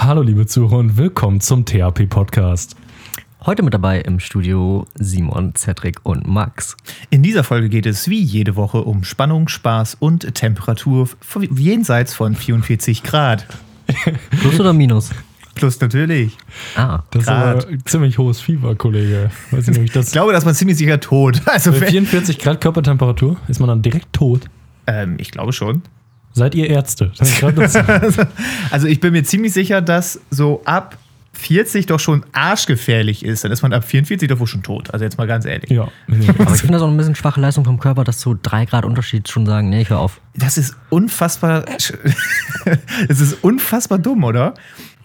Hallo liebe Zuhörer und willkommen zum THP Podcast. Heute mit dabei im Studio Simon, Cedric und Max. In dieser Folge geht es wie jede Woche um Spannung, Spaß und Temperatur jenseits von 44 Grad. Plus oder Minus? Plus natürlich. Ah, Das Grad. ist aber ein ziemlich hohes Fieber, Kollege. Weiß nicht, ich das Ich glaube, dass man ziemlich sicher tot. Also, Bei wenn, 44 Grad Körpertemperatur ist man dann direkt tot. ähm, ich glaube schon. Seid ihr Ärzte? Das ist gerade das- Also ich bin mir ziemlich sicher, dass so ab 40 doch schon arschgefährlich ist. Dann ist man ab 44 doch wohl schon tot. Also jetzt mal ganz ehrlich. ja. aber ich finde das auch ein bisschen schwache Leistung vom Körper, dass zu drei Grad Unterschied schon sagen, nee, ich hör auf. Das ist unfassbar. Es ist unfassbar dumm, oder?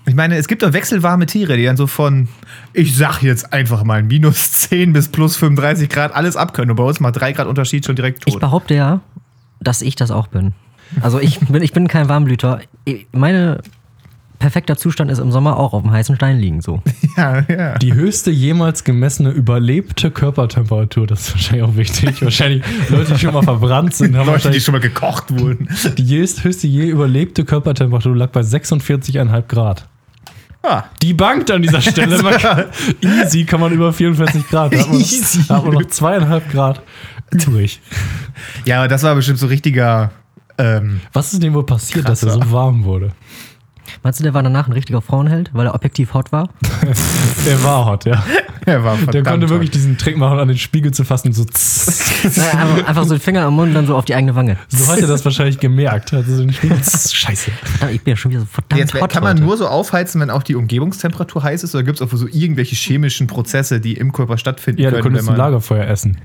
Ich meine, es gibt doch wechselwarme Tiere, die dann so von, ich sag jetzt einfach mal, minus 10 bis plus 35 Grad alles abkönnen. Und bei uns mal 3 Grad Unterschied schon direkt Ich tot. behaupte ja, dass ich das auch bin. Also ich bin, ich bin kein Warmblüter. Meine perfekter Zustand ist im Sommer auch auf dem heißen Stein liegen, so. Ja, ja. Die höchste jemals gemessene überlebte Körpertemperatur, das ist wahrscheinlich auch wichtig. Wahrscheinlich Leute, die schon mal verbrannt sind, haben Leute, die schon mal gekocht wurden. die höchste, je überlebte Körpertemperatur lag bei 46,5 Grad. Ah, Die bankt an dieser Stelle. Man kann, easy kann man über 44 Grad. Da hat man, Easy. Da hat man noch zweieinhalb Grad übrig. ja, aber das war bestimmt so richtiger. Ähm, Was ist dem wohl passiert, dass er Krasser. so warm wurde? Meinst du, der war danach ein richtiger Frauenheld, weil er objektiv hot war? Er war hot, ja. er war Der konnte wirklich hot. diesen Trick machen, an den Spiegel zu fassen und so. tss. Naja, einfach, so den Finger am Mund und dann so auf die eigene Wange. So hat er das wahrscheinlich gemerkt. Also so Scheiße. Verdammt, Ich bin ja schon wieder so verdammt Jetzt hot kann man heute. nur so aufheizen, wenn auch die Umgebungstemperatur heiß ist, oder gibt es auch so irgendwelche chemischen Prozesse, die im Körper stattfinden Ja, du können? könntest ein Lagerfeuer essen.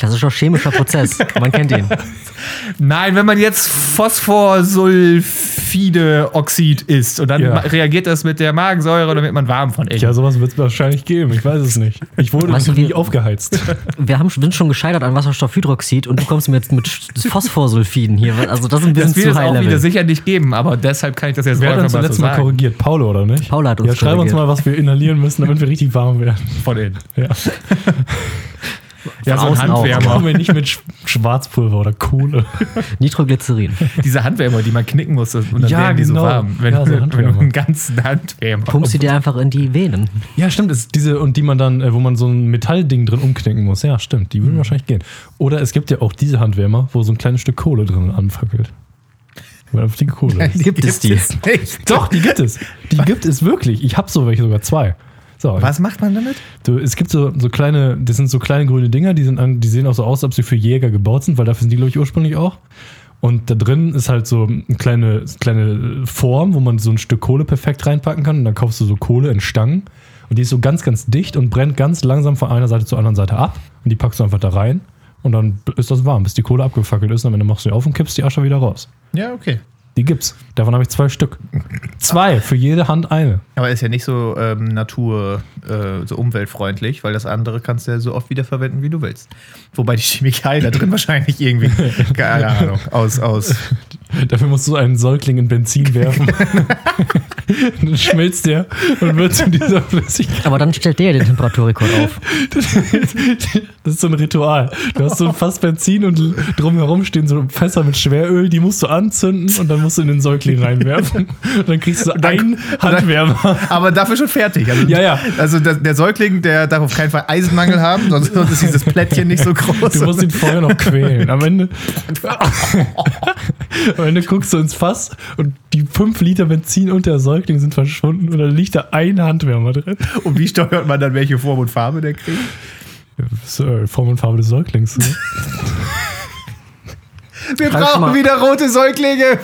Klassischer chemischer Prozess. Man kennt ihn. Nein, wenn man jetzt Phosphorsulfide-Oxid isst und dann Ja. reagiert das mit der Magensäure, dann wird man warm von innen. Ja, sowas wird es wahrscheinlich geben. Ich weiß es nicht. Ich wurde Weißt du, nie wie- aufgeheizt. Wir haben, sind schon gescheitert an Wasserstoffhydroxid und du kommst mir jetzt mit Phosphorsulfiden hier. Also das ist ein bisschen Das wird zu es high auch wieder sicher nicht geben, aber deshalb kann ich das jetzt Wer hat uns mal letztes so Mal korrigiert? Paulo, oder nicht? Paula hat uns Ja, schreib uns korrigiert. mal, was wir inhalieren müssen, damit wir richtig warm werden. Von innen. Ja. Ja, so ein. Handwärmer. Kommen wir nicht mit Sch Schwarzpulver oder Kohle. Nitroglycerin. Diese Handwärmer, die man knicken muss und dann Ja, werden die genau. so warm. Wenn, Ja, so wenn du einen ganzen Handwärmer. Pumpst sie dir einfach in die Venen. Ja, stimmt. Ist diese, und die man dann, äh, wo man so ein Metallding drin umknicken muss. Ja, stimmt. Die würden wahrscheinlich gehen. Oder es gibt ja auch diese Handwärmer, wo so ein kleines Stück Kohle drin anfackelt. Weil einfach die Kohle. ist. Gibt es die? es nicht. Doch, die gibt es. Die gibt es wirklich. Ich habe so welche sogar zwei. So, Was macht man damit? Du, es gibt so, so kleine, das sind so kleine grüne Dinger, die, sind die sehen auch so aus, als ob sie für Jäger gebaut sind, weil dafür sind die, glaube ich, ursprünglich auch. Und da drin ist halt so eine kleine, kleine Form, wo man so ein Stück Kohle perfekt reinpacken kann. Und dann kaufst du so Kohle in Stangen. Und die ist so ganz, ganz dicht und brennt ganz langsam von einer Seite zur anderen Seite ab. Und die packst du einfach da rein. Und dann ist das warm, bis die Kohle abgefackelt ist. Und am Ende machst du die auf und kippst die Asche wieder raus. Ja, okay. Die gibt's. Davon habe ich zwei Stück. Zwei, für jede Hand eine. Aber ist ja nicht so ähm, natur, äh, so umweltfreundlich, weil das andere kannst du ja so oft wiederverwenden, wie du willst. Wobei die Chemikalien da drin wahrscheinlich irgendwie, keine Ahnung, aus, aus. Dafür musst du einen Säugling in Benzin werfen. dann schmilzt der und wird zu dieser Flüssigkeit. Aber dann stellt der ja den Temperaturrekord auf. Das ist so ein Ritual. Du hast so ein Fass Benzin und drumherum stehen so Fässer mit Schweröl, die musst du anzünden und dann musst du in den Säugling reinwerfen. Und dann kriegst du einen Handwärmer. Aber dafür schon fertig. Also, Ja, ja. Also der, der Säugling, der darf auf keinen Fall Eisenmangel haben, sonst, sonst ist dieses Plättchen nicht so groß. Du musst ihn vorher noch quälen. Am Ende, am Ende guckst du ins Fass und die 5 Liter Benzin und der Säugling sind verschwunden und dann liegt da ein Handwärmer drin. Und wie steuert man dann, welche Form und Farbe der kriegt? Äh, Form und Farbe des Säuglings. Ne? Wir Kannst du brauchen mal- wieder rote Säuglinge.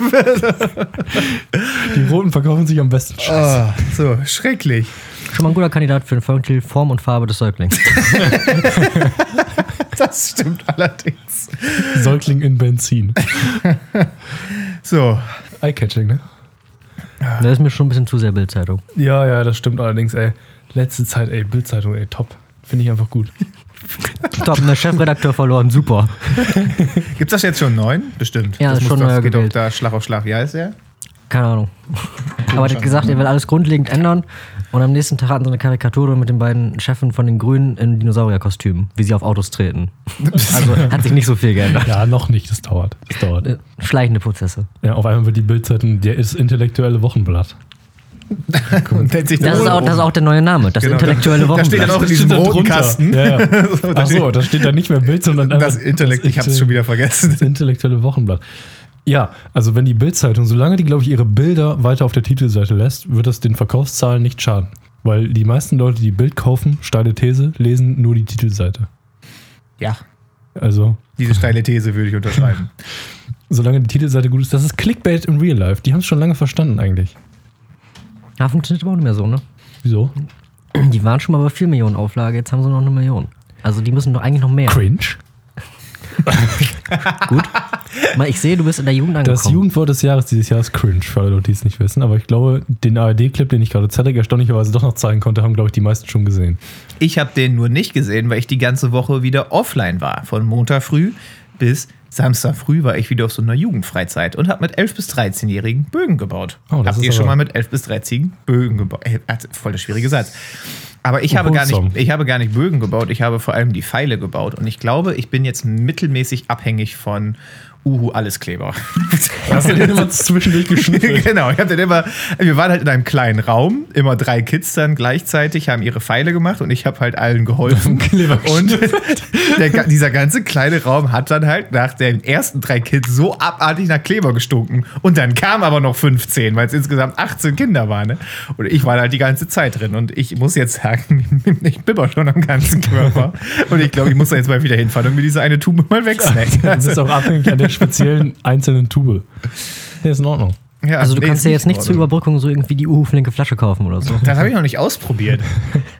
Die roten verkaufen sich am besten. Scheiße. Oh, so, schrecklich. Schon mal ein guter Kandidat für den Folgentitel Form und Farbe des Säuglings. Das stimmt allerdings. Säugling in Benzin. So, Eye-catching, ne? Das ist mir schon ein bisschen zu sehr Bildzeitung. Ja, ja, das stimmt allerdings, ey. Letzte Zeit, ey, Bildzeitung, ey, top. Finde ich einfach gut. Top, der Chefredakteur verloren, super. gibt's das jetzt schon neun? Bestimmt. Ja, das ist muss schon doch, neuer geht doch da Schlag auf Schlag. Wie heißt der? Keine Ahnung. Aber der hat gesagt, er will alles grundlegend ändern. Und am nächsten Tag hatten sie eine Karikatur mit den beiden Chefen von den Grünen in Dinosaurierkostümen, wie sie auf Autos treten. Also hat sich nicht so viel geändert. Ja, noch nicht, das dauert. Das dauert. Äh, Schleichende Prozesse. Ja, auf einmal wird die Bildzeitung der ist intellektuelle Wochenblatt. Sich Das ist, auch, das ist auch der neue Name, das Genau, intellektuelle da- da steht dann Wochenblatt. auch in diesem roten drunter. Kasten. Ja, ja. So, da Ach so, steht- da steht da nicht mehr Bild, sondern Das Intellekt, ich habe es Inte- schon wieder vergessen. Das intellektuelle Wochenblatt. Ja, also wenn die Bildzeitung, solange die, glaube ich, ihre Bilder weiter auf der Titelseite lässt, wird das den Verkaufszahlen nicht schaden. Weil die meisten Leute, die Bild kaufen, steile These, lesen nur die Titelseite. Ja, Also, diese steile These würde ich unterschreiben. solange die Titelseite gut ist, das ist Clickbait in Real Life. Die haben es schon lange verstanden eigentlich. Ja, funktioniert aber auch nicht mehr so, ne? Wieso? Die waren schon mal bei 4 Millionen Auflage, jetzt haben sie noch eine Million. Also die müssen doch eigentlich noch mehr. Cringe? Gut. Mal, ich sehe, du bist in der Jugend Das angekommen. Jugendwort des Jahres dieses Jahr ist cringe, für alle Leute, die es nicht wissen. Aber ich glaube, den ARD-Clip, den ich gerade Zedek erstaunlicherweise doch noch zeigen konnte, haben, glaube ich, die meisten schon gesehen. Ich habe den nur nicht gesehen, weil ich die ganze Woche wieder offline war. Von Montag früh bis Samstag früh war ich wieder auf so einer Jugendfreizeit und habe mit 11- bis 13-Jährigen Bögen gebaut. Oh, das Habt ist ihr schon mal mit 11- bis 13-Jährigen Bögen gebaut? Äh, voll der schwierige Satz. Aber ich habe, gar nicht, ich habe gar nicht Bögen gebaut, ich habe vor allem die Pfeile gebaut. Und ich glaube, ich bin jetzt mittelmäßig abhängig von Uhu Alleskleber. Hast du den immer zwischendurch geschnüffelt? genau, ich hab dann immer, wir waren halt in einem kleinen Raum, immer drei Kids dann gleichzeitig, haben ihre Pfeile gemacht und ich habe halt allen geholfen. Kleber und der, dieser ganze kleine Raum hat dann halt nach den ersten drei Kids so abartig nach Kleber gestunken. Und dann kamen aber noch 15, weil es insgesamt 18 Kinder waren. Ne? Und ich war halt die ganze Zeit drin. Und ich muss jetzt sagen, ich bibber schon am ganzen Körper. Und ich glaube, ich muss da jetzt mal wieder hinfahren und mir diese eine Tube mal wegsnacken. Das ist auch abhängig an der speziellen einzelnen Tube. Ja, ist in Ordnung. Ja, also du nee, kannst ja jetzt nicht zur. Überbrückung so irgendwie die Uhu-flinke Flasche kaufen oder so. Das habe ich noch nicht ausprobiert.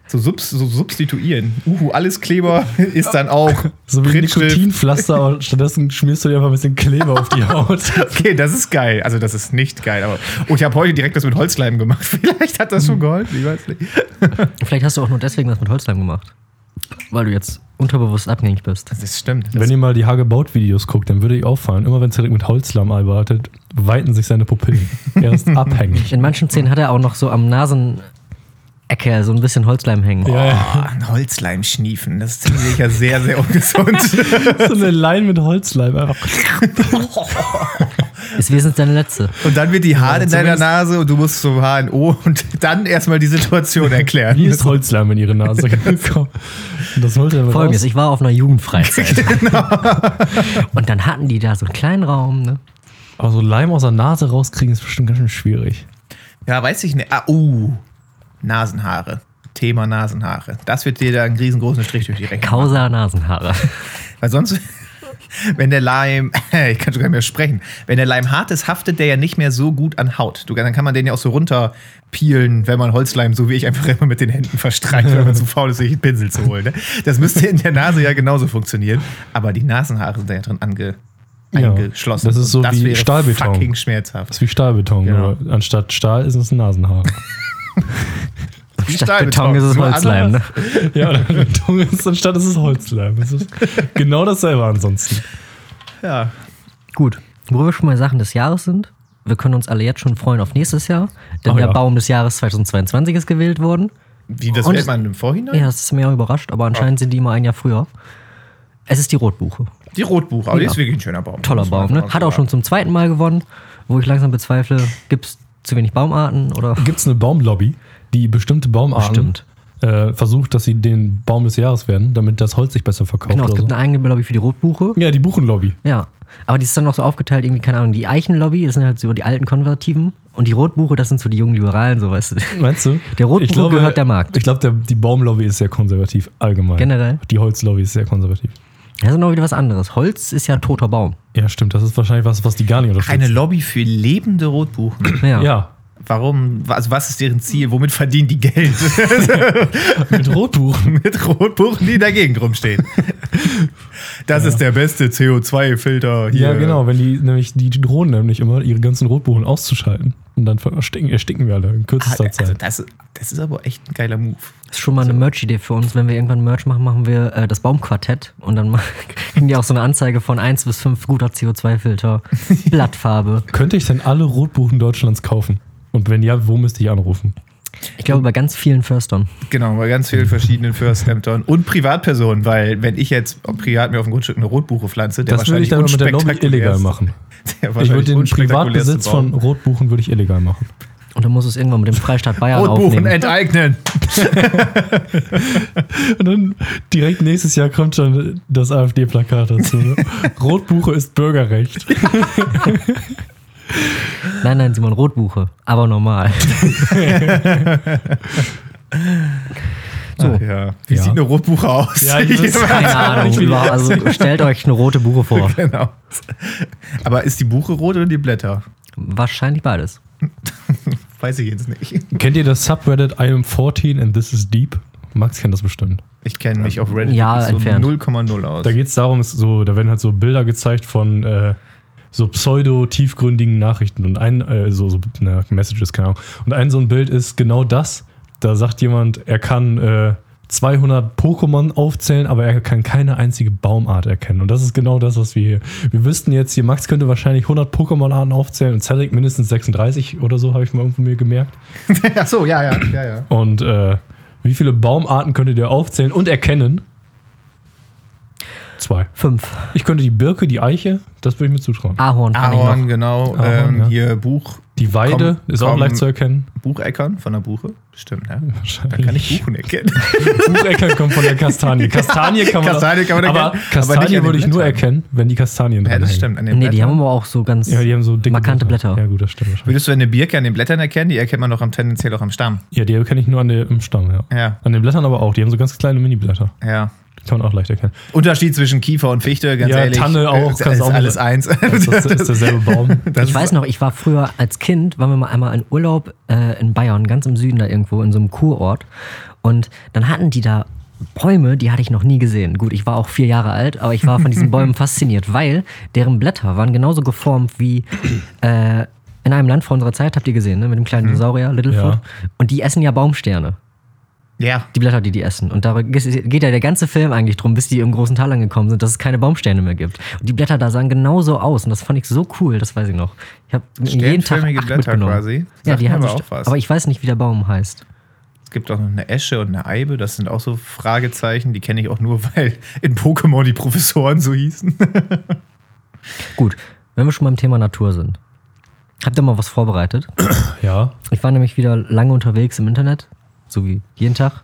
So, subs so substituieren. Uhu, alles Kleber ist dann auch So wie. Nikotinpflaster, aber stattdessen schmierst du dir einfach ein bisschen Kleber auf die Haut. Okay, das ist geil. Also das ist nicht geil. Aber oh, ich habe heute direkt das mit Holzleim gemacht. Vielleicht hat das schon geholfen. Ich weiß nicht. Vielleicht hast du auch nur deswegen das mit Holzleim gemacht. Weil du jetzt unterbewusst abhängig bist. Das stimmt. Das Wenn ihr mal die Hagebaut-Videos guckt, dann würde ich auffallen, immer wenn Cedric mit Holzlamm arbeitet, weiten sich seine Pupillen. Er ist abhängig. In manchen Szenen hat er auch noch so am Nasenecke so ein bisschen Holzleim hängen. Ja, ja. oh, ein Holzleim schniefen. Das ist ziemlich sicher sehr, sehr ungesund. So eine Line mit Holzleim einfach. Ist wesentlich deine letzte. Und dann wird die Haare in deiner Nase und du musst zum HNO und dann erstmal die Situation erklären. Wie ist Holzleim in ihre Nase gekommen? Und das holt er Folgendes, raus. ich war auf einer Jugendfreizeit. Und dann hatten die da so einen kleinen Raum, ne? Aber so Leim aus der Nase rauskriegen ist bestimmt ganz schön schwierig. Ja, weiß ich nicht. Ah, uh, Nasenhaare. Thema Nasenhaare. Das wird dir da einen riesengroßen Strich durch die Rechnung. Causa Nasenhaare. Weil sonst, wenn der Leim, ich kann schon gar nicht mehr sprechen, wenn der Leim hart ist, haftet der ja nicht mehr so gut an Haut. Du, dann kann man den ja auch so runterpielen, wenn man Holzleim, so wie ich, einfach immer mit den Händen verstreicht, wenn man zu faul ist, sich einen Pinsel zu holen. Ne? Das müsste in der Nase ja genauso funktionieren. Aber die Nasenhaare sind da ja drin ange, Ja, eingeschlossen. das ist so Und wie Stahlbeton. fucking schmerzhaft. Das ist wie Stahlbeton. Genau. Anstatt Stahl ist es ein Nasenhaar. Statt Beton ist es Holzleim, ne? ja, oder Beton ist anstatt ist es Holzleim. Das ist genau dasselbe ansonsten. Ja. Gut. Wo wir schon mal Sachen des Jahres sind, wir können uns alle jetzt schon freuen auf nächstes Jahr, denn Oh der ja. Baum des Jahres 2022 ist gewählt worden. Wie, das es- man im Vorhinein? Ja, das ist mir auch überrascht, aber anscheinend sind die immer ein Jahr früher. Es ist die Rotbuche. Die Rotbuche, aber die Ja. ist wirklich ein schöner Baum. Toller Baum, ne? Hat auch schon zum zweiten Mal gewonnen, wo ich langsam bezweifle, gibt es zu wenig Baumarten oder. Gibt es eine Baumlobby, die bestimmte Baumarten Bestimmt. äh, versucht, dass sie den Baum des Jahres werden, damit das Holz sich besser verkauft Genau, es gibt so? eine eigene Lobby für die Rotbuche. Ja, die Buchenlobby. Ja. Aber die ist dann noch so aufgeteilt, irgendwie, keine Ahnung, die Eichenlobby, das sind halt so die alten Konservativen. Und die Rotbuche, das sind so die jungen Liberalen, so weißt du. Meinst du? Der Rotbuche Ich glaube, gehört der Markt. Ich glaube, die Baumlobby ist sehr konservativ, allgemein. Generell. Die Holzlobby ist sehr konservativ. Das ist noch wieder was anderes. Holz ist ja toter Baum. Ja, stimmt. Das ist wahrscheinlich was, was die gar nicht unterstützen. Eine Lobby für lebende Rotbuchen. Ja. ja, Warum, also was ist deren Ziel? Womit verdienen die Geld? mit Rotbuchen. Mit Rotbuchen, die dagegen rumstehen. Das ist der beste CO2-Filter hier. Ja, genau. Wenn die nämlich, die drohen nämlich immer, ihre ganzen Rotbuchen auszuschalten. Und dann ersticken, ersticken wir alle in Ah, kürzester also Zeit. das, das ist aber echt ein geiler Move. Das ist schon mal eine Merch-Idee für uns. Wenn wir irgendwann Merch machen, machen wir äh, das Baumquartett. Und dann kriegen die auch so eine Anzeige von 1 bis 5 guter CO2-Filter, Blattfarbe. Könnte ich denn alle Rotbuchen Deutschlands kaufen? Und wenn ja, wo müsste ich anrufen? Ich glaube, bei ganz vielen Förstern. Genau, bei ganz vielen verschiedenen Förstämtern und Privatpersonen, weil wenn ich jetzt privat mir auf dem Grundstück eine Rotbuche pflanze, der Das würde ich dann mit der Lobby illegal machen. Ich würde den Privatbesitz von. Rotbuchen würde ich illegal machen. Und dann muss es irgendwann mit dem Freistaat Bayern Rotbuchen aufnehmen. enteignen. Und dann direkt nächstes Jahr kommt schon das AfD-Plakat dazu. Rotbuche ist Bürgerrecht. Nein, nein, Simon, Rotbuche. Aber normal. So. ja. Wie Ja. sieht eine Rotbuche aus? Ja, ich weiß Keine Ahnung. Also stellt euch eine rote Buche vor. genau. Aber ist die Buche rot oder die Blätter? Wahrscheinlich beides. Weiß ich jetzt nicht. Kennt ihr das Subreddit I am 14 and this is deep? Max kennt das bestimmt. Ich kenne mich auf Reddit Ja, so entfernt. 0,0 aus. Da geht es darum, so, da werden halt so Bilder gezeigt von äh, so pseudo-tiefgründigen Nachrichten und ein, äh, so, so na, Messages, keine Ahnung. Und ein so ein Bild ist genau das. Da sagt jemand, er kann äh, 200 Pokémon aufzählen, aber er kann keine einzige Baumart erkennen. Und das ist genau das, was wir hier. Wir wüssten jetzt hier, Max könnte wahrscheinlich 100 Pokémon-Arten aufzählen und Cedric mindestens 36 oder so, habe ich mal irgendwo mir gemerkt. Ach so, ja, ja, ja, ja. Und äh, wie viele Baumarten könntet ihr aufzählen und erkennen? Zwei. Fünf. Ich könnte die Birke, die Eiche, das würde ich mir zutrauen. Ahorn kann ich Ahorn, noch. genau. Ahorn, ähm, ja. Hier Buch, Die Weide Komm, ist auch komm. leicht zu erkennen. Bucheckern von der Buche. Stimmt, ja. Da Wahrscheinlich. kann ich Buchen erkennen. Bucheckern kommt von der Kastanie. Kastanie kann man, Kastanie kann man aber erkennen, aber Kastanie würde ich nur erkennen, wenn die Kastanien Ja, dran das hängen. stimmt. An den Nee, die haben aber auch so ganz Ja, die haben so dicke markante Blätter. Ja, gut, das stimmt wahrscheinlich. Würdest du eine Birke an den Blättern erkennen? Die erkennt man doch am tendenziell auch am Stamm. Ja, die erkenne ich nur an der, im Stamm, ja. Ja, An den Blättern aber auch. Die haben so ganz kleine Mini-Blätter. ja. Kann man auch leicht erkennen. Unterschied zwischen Kiefer und Fichte, ganz Ja, ehrlich. Tanne auch, Ist, ist auch alles mit- eins. Das ist, ist derselbe Baum. Das ich weiß noch, ich war früher als Kind, waren wir mal einmal in Urlaub äh, in Bayern, ganz im Süden da irgendwo, in so einem Kurort. Und dann hatten die da Bäume, die hatte ich noch nie gesehen. Gut, ich war auch vier Jahre alt, aber ich war von diesen Bäumen fasziniert, weil deren Blätter waren genauso geformt wie äh, in einem Land vor unserer Zeit, habt ihr gesehen, ne? mit dem kleinen Dinosaurier, Littlefoot. Ja. Und die essen ja Baumsterne. Ja, Die Blätter, die die essen. Und da geht ja der ganze Film eigentlich drum, bis die im großen Tal angekommen sind, dass es keine Baumsterne mehr gibt. Und die Blätter da sahen genauso aus. Und das fand ich so cool, das weiß ich noch. Ich habe jeden Tag acht Blätter mitgenommen. quasi. Ja, Sagt die haben auch was. Aber ich weiß nicht, wie der Baum heißt. Es gibt auch noch eine Esche und eine Eibe. Das sind auch so Fragezeichen. Die kenne ich auch nur, weil in Pokémon die Professoren so hießen. Gut, wenn wir schon beim Thema Natur sind. Habt ihr mal was vorbereitet? Ja. Ich war nämlich wieder lange unterwegs im Internet, so wie jeden Tag.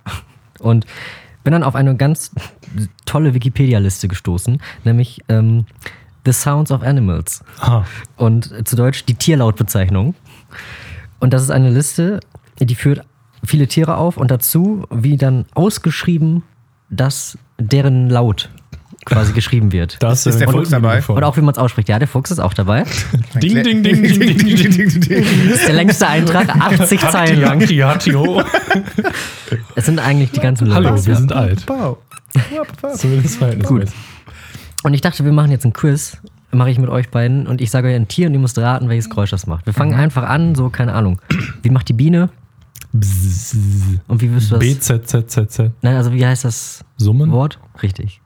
Und bin dann auf eine ganz tolle Wikipedia-Liste gestoßen, nämlich ähm, The Sounds of Animals. Ah, und äh, zu Deutsch die Tierlautbezeichnung. Und das ist eine Liste, die führt viele Tiere auf und dazu, wie dann ausgeschrieben, dass deren Laut quasi geschrieben wird. da Ist der Fuchs dabei? Oder auch wie man es ausspricht. Ja, der Fuchs ist auch dabei. Ding, ding, ding, ding, ding, ding, ding. Das ist der längste Eintrag, 80 Zeilen lang. Es sind eigentlich die ganzen Hallo, wir sind alt. Wow. Zumindest verhältnismäßig. Und ich dachte, wir machen jetzt ein Quiz. Mache ich mit euch beiden und ich sage euch ein Tier und ihr müsst raten, welches Geräusch das macht. Wir fangen einfach an, so, keine Ahnung. Wie macht die Biene? Und wie wirst du das? B, Z, Z, Z, Z. Nein, also wie heißt das Summen? Wort? Richtig.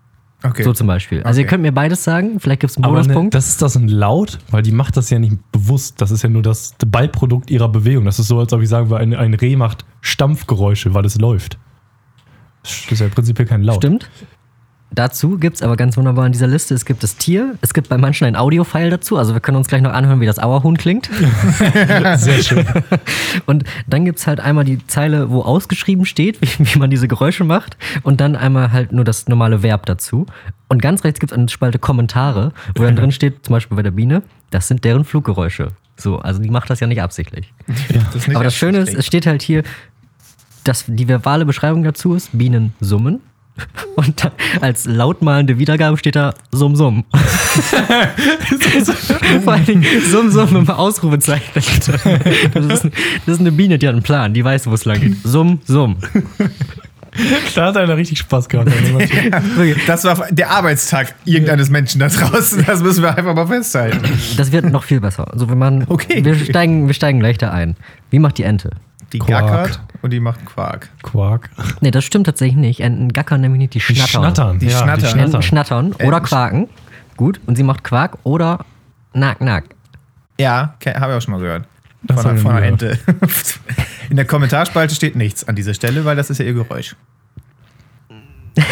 Okay. So zum Beispiel. Also ihr Okay. könnt mir beides sagen, vielleicht gibt es einen Aber ne, Bonuspunkt. das ist das ein Laut, weil die macht das ja nicht bewusst. Das ist ja nur das Beiprodukt ihrer Bewegung. Das ist so, als ob ich sagen würde, ein, ein Reh macht Stampfgeräusche, weil es läuft. Das ist ja prinzipiell kein Laut. Stimmt. Dazu gibt es aber ganz wunderbar in dieser Liste, es gibt das Tier, es gibt bei manchen ein Audio-File dazu, also wir können uns gleich noch anhören, wie das Auerhuhn klingt. Sehr schön. Und dann gibt es halt einmal die Zeile, wo ausgeschrieben steht, wie, wie man diese Geräusche macht. Und dann einmal halt nur das normale Verb dazu. Und ganz rechts gibt es eine Spalte Kommentare, wo dann drin steht, zum Beispiel bei der Biene, das sind deren Fluggeräusche. So, also die macht das ja nicht absichtlich. Das ist nicht Aber das Schöne ist, es steht halt hier, dass die verbale Beschreibung dazu ist, Bienen summen. Und dann als lautmalende Wiedergabe steht da Summ Summ. Vor allen Dingen Summ Summ mit einem Ausrufezeichen. Das ist, das ist eine Biene, die hat einen Plan, die weiß, wo es lang geht. Summ Summ. Da hat einer richtig Spaß gehabt. Das war der Arbeitstag irgendeines Menschen da draußen. Das müssen wir einfach mal festhalten. Das wird noch viel besser. Also wenn man, Okay. wir, steigen, wir steigen gleich da ein. Wie macht die Ente? Die Quark. gackert und die macht Quark. Quark. Nee, das stimmt tatsächlich nicht. Enten gackern nämlich nicht, die Die schnattern. schnattern. Die ja, schnattern. Die Enten schnattern. schnattern oder Enten- quaken. Gut. Und sie macht Quark oder Nack Nack. Ja, habe ich auch schon mal gehört. Das von, von einer Ente. In der Kommentarspalte steht nichts an dieser Stelle, weil das ist ja ihr Geräusch.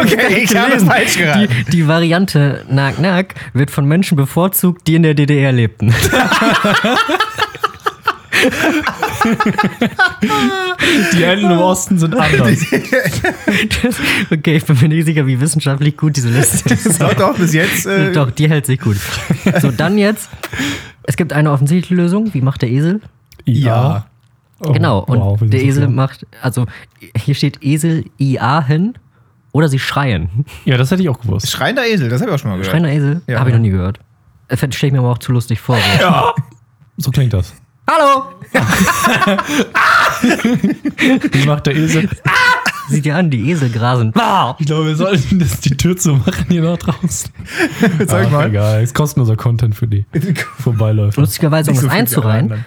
okay, ich habe es falsch Die, geraten. die Variante Nack Nack wird von Menschen bevorzugt, die in der DDR lebten. Die Enden im Osten sind anders. Das- okay, ich bin mir nicht sicher, wie wissenschaftlich gut diese Liste ist. Doch, doch, bis jetzt. Äh, Doch, die hält sich gut. So, dann jetzt. Es gibt eine offensichtliche Lösung. Wie macht der Esel? Ja. Oh, genau. Und wow, der so Esel klar. macht, also hier steht Esel IA hin oder sie schreien. Ja, das hätte ich auch gewusst. Schreiender Esel, das habe ich auch schon mal gehört. Schreiender Esel? Ja. Habe ich noch nie gehört. Das stelle ich mir aber auch zu lustig vor. So. So klingt das. Hallo! Wie macht der Esel? Sieht dir an, die Esel grasen. Ich glaube, wir sollten das die Tür zu machen hier noch draußen. Sag Ach, mal. Egal, ist kostenloser Content für die Vorbeiläufer. Lustigerweise, um Nicht das so viel alle einzureihen,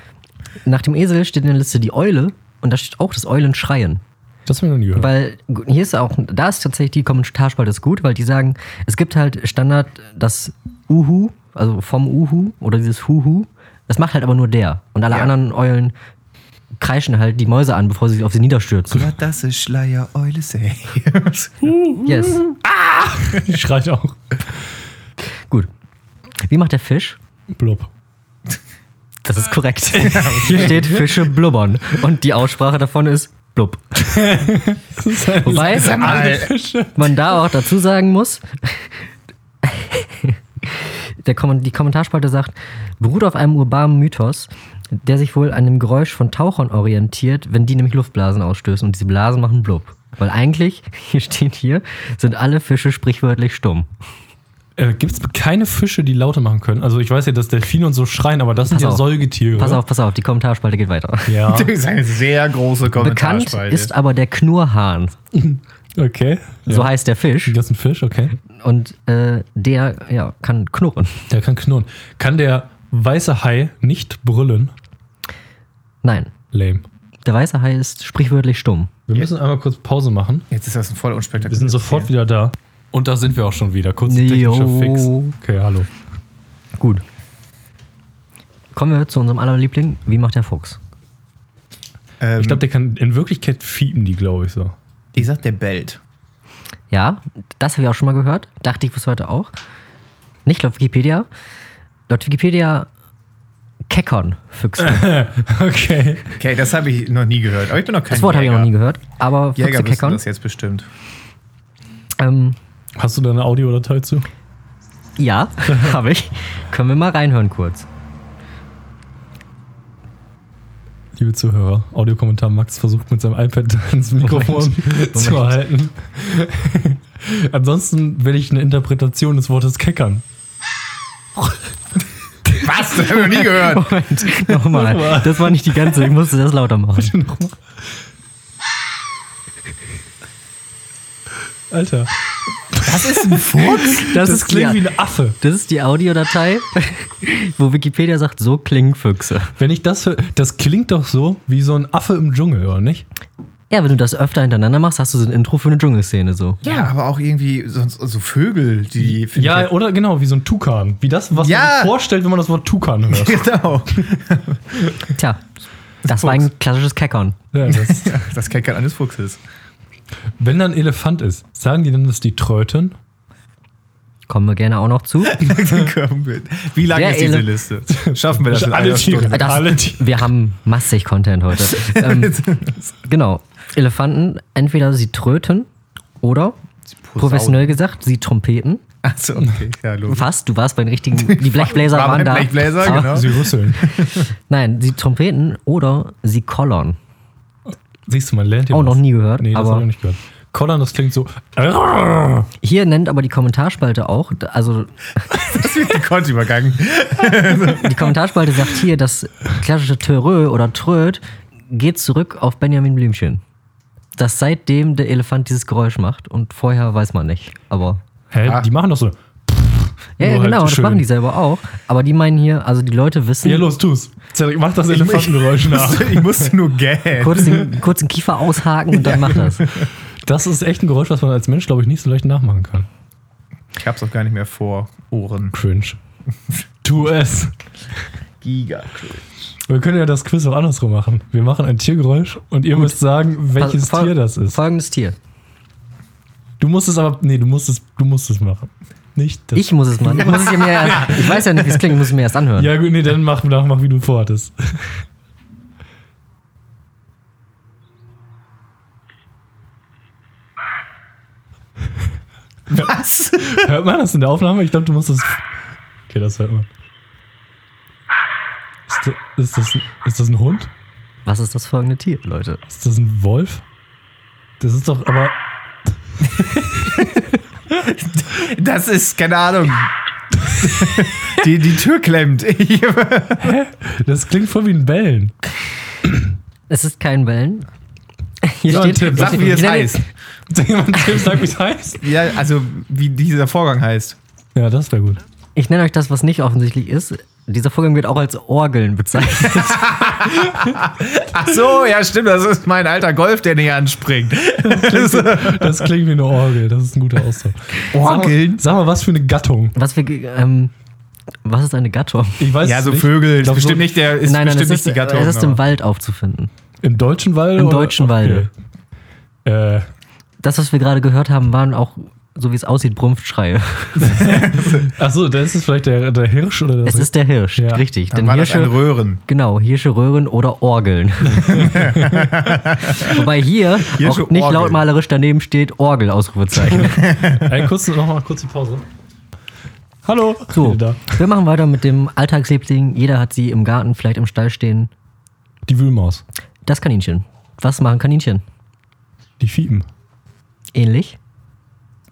nach dem Esel steht in der Liste die Eule und da steht auch das Eulen schreien. Das haben wir noch nie gehört. Weil hier ist auch, da ist tatsächlich die Kommentarspalte ist gut, weil die sagen, es gibt halt Standard das Uhu, also vom Uhu oder dieses Huhu, das macht halt aber nur der. Und alle Ja. anderen Eulen kreischen halt die Mäuse an, bevor sie auf sie niederstürzen. Ja, das ist Schleier Eule say. Yes. Die schreit auch. Gut. Wie macht der Fisch? Blub. Das ist korrekt. Hier steht Fische blubbern. Und die Aussprache davon ist blub. Wobei man da auch dazu sagen muss, der Kommen- die Kommentarspalte sagt, beruht auf einem urbanen Mythos, der sich wohl an dem Geräusch von Tauchern orientiert, wenn die nämlich Luftblasen ausstößen und diese Blasen machen blub. Weil eigentlich, hier steht hier, sind alle Fische sprichwörtlich stumm. Äh, Gibt es keine Fische, die Laute machen können? Also ich weiß ja, dass Delfine und so schreien, aber das sind Pass ja auf. Säugetiere. Pass auf, pass auf, die Kommentarspalte geht weiter. Ja, Das ist eine sehr große Bekannt Kommentarspalte. ist aber der Knurrhahn. okay. So ja. heißt der Fisch. Das ist ein Fisch, okay. Und äh, der ja, kann knurren. Der kann knurren. Kann der weiße Hai nicht brüllen? Nein, Lame. der weiße Hai ist sprichwörtlich stumm. Wir müssen einmal kurz Pause machen. Jetzt ist das ein voll Wir unspektakulär. sind sofort wieder da. Und da sind wir auch schon wieder. Kurz technischer Jo. Fix. Okay, hallo. Gut. Kommen wir zu unserem allerliebling. Wie macht der Fuchs? Ähm, Ich glaube, der kann in Wirklichkeit fiepen die, glaube ich so. ich sag, der bellt. Ja, das habe ich auch schon mal gehört. Dachte ich bis heute auch. Nicht laut Wikipedia. Laut Wikipedia keckern Füchse. Okay. Okay, das habe ich noch nie gehört. Aber ich bin noch kein Das Wort habe ich noch nie gehört. Aber Füchse Jäger keckern. das jetzt bestimmt. Ähm, Hast du da eine Audiodatei zu? ja, habe ich. Können wir mal reinhören kurz. Liebe Zuhörer, Audiokommentar Max versucht mit seinem iPad ins Mikrofon zu Moment. halten. Ansonsten will ich eine Interpretation des Wortes keckern. Was? Das habe ich noch nie gehört. Moment, nochmal. Das war nicht die ganze, ich musste das lauter machen. Nochmal. Alter, Das ist ein Fuchs? Das, das, ist klingt die, wie ein Affe. das ist die Audiodatei, wo Wikipedia sagt, so klingen Füchse. Wenn ich das höre, das klingt doch so wie so ein Affe im Dschungel, oder nicht? Ja, wenn du das öfter hintereinander machst, hast du so ein Intro für eine Dschungelszene so. Ja, aber auch irgendwie so, so Vögel, die finde Ja, ich oder genau, wie so ein Tukan. Wie das, was Ja. man sich vorstellt, wenn man das Wort Tukan hört. Genau. Tja, das war ein klassisches Keckern. Ja, das, Das Keckern eines Fuchses. wenn da ein Elefant ist, sagen die dann, dass die tröten? Kommen wir gerne auch noch zu. Wie lang Der ist diese Liste? Schaffen wir das in Alle einer Tiere. Stunde? Das, Alle Tiere. wir haben massig Content heute. ähm, genau. Elefanten, entweder sie tröten oder, professionell gesagt, sie trompeten. Achso, okay. Ja, logisch. Fast, du warst bei den richtigen. Die Blechbläser War waren da. Blechbläser, Aber- genau. Sie rüsseln. Nein, sie trompeten oder sie kollern. Siehst du, man lernt ja Auch was. noch nie gehört, Nee, das aber- habe ich nicht gehört. Kollern, das klingt so. Hier nennt aber die Kommentarspalte auch, also Das wird gekonnt übergangen. die Kommentarspalte sagt hier, das klassische Törö oder Tröd geht zurück auf Benjamin Blümchen. Dass seitdem der Elefant dieses Geräusch macht und vorher weiß man nicht. Aber Hä? Ah. Die machen doch so. ja, ja halt genau, das schön. machen die selber auch. Aber die meinen hier, also die Leute wissen, Ja, los, tu's. Cedric, Mach das Elefantengeräusch nach. Ich musste nur gähnen. kurz, den, kurz den Kiefer aushaken und dann macht das. Das ist echt ein Geräusch, was man als Mensch, glaube ich, nicht so leicht nachmachen kann. Ich hab's auch gar nicht mehr vor Ohren. Cringe. Tu es. Giga Wir können ja das Quiz auch andersrum machen. Wir machen ein Tiergeräusch und ihr müsst sagen, welches Fol- Tier das ist. Folgendes Tier. Du musst es aber. Nee, du musst es, du musst es machen. Nicht das. Ich muss es machen. Ich, muss es mir erst, ich weiß ja nicht, wie es klingt, ich muss es mir erst anhören. Ja, gut, nee, dann mach, mach, mach wie du vorhattest. Was? Hört man das in der Aufnahme? Ich glaube, du musst das. Okay, das hört man. Ist das, ist, das, ist das ein Hund? Was ist das folgende Tier, Leute? Ist das ein Wolf? Das ist doch aber. Das ist, keine Ahnung. Die, die Tür klemmt. Das klingt voll wie ein Bellen. Es ist kein Bellen. Hier Ja, ein Tipp. sag, wie es Ich heißt. Jemand Tipp sagt, wie es heißt? Ja, also wie dieser Vorgang heißt. Ja, das wäre gut. Ich nenne euch das, was nicht offensichtlich ist. Dieser Vorgang wird auch als Orgeln bezeichnet. Ach so, ja, stimmt. Das ist mein alter Golf, der nicht anspringt. Das klingt wie eine Orgel. Das ist ein guter Ausdruck. Orgeln? Sag mal, was für eine Gattung. Was wir, ähm, was ist eine Gattung? Ich weiß Ja, so nicht. Vögel. Glaub, bestimmt so nicht der. Ist nein, nein, bestimmt es nicht ist, die Gattung. es ist im aber- Wald aufzufinden. Im deutschen Wald? Im deutschen Wald. Äh, Das, was wir gerade gehört haben, waren auch, so wie es aussieht, Brumpfschreie. achso, das ist es vielleicht der, der Hirsch oder das Es ist der Hirsch, Ja. richtig. Dann Denn war das ein Hirsche, Röhren. genau, Hirsche, Röhren oder Orgeln. Wobei hier Hirsche, auch nicht Orgel. lautmalerisch daneben steht Orgel, Ausrufezeichen. Ey, kurz, noch mal kurz die Pause. Hallo. So, Da. wir machen weiter mit dem Alltagsliebling. Jeder hat sie im Garten, vielleicht im Stall stehen. Die Wühlmaus. Das Kaninchen. Was machen Kaninchen? Die Fiepen. Ähnlich?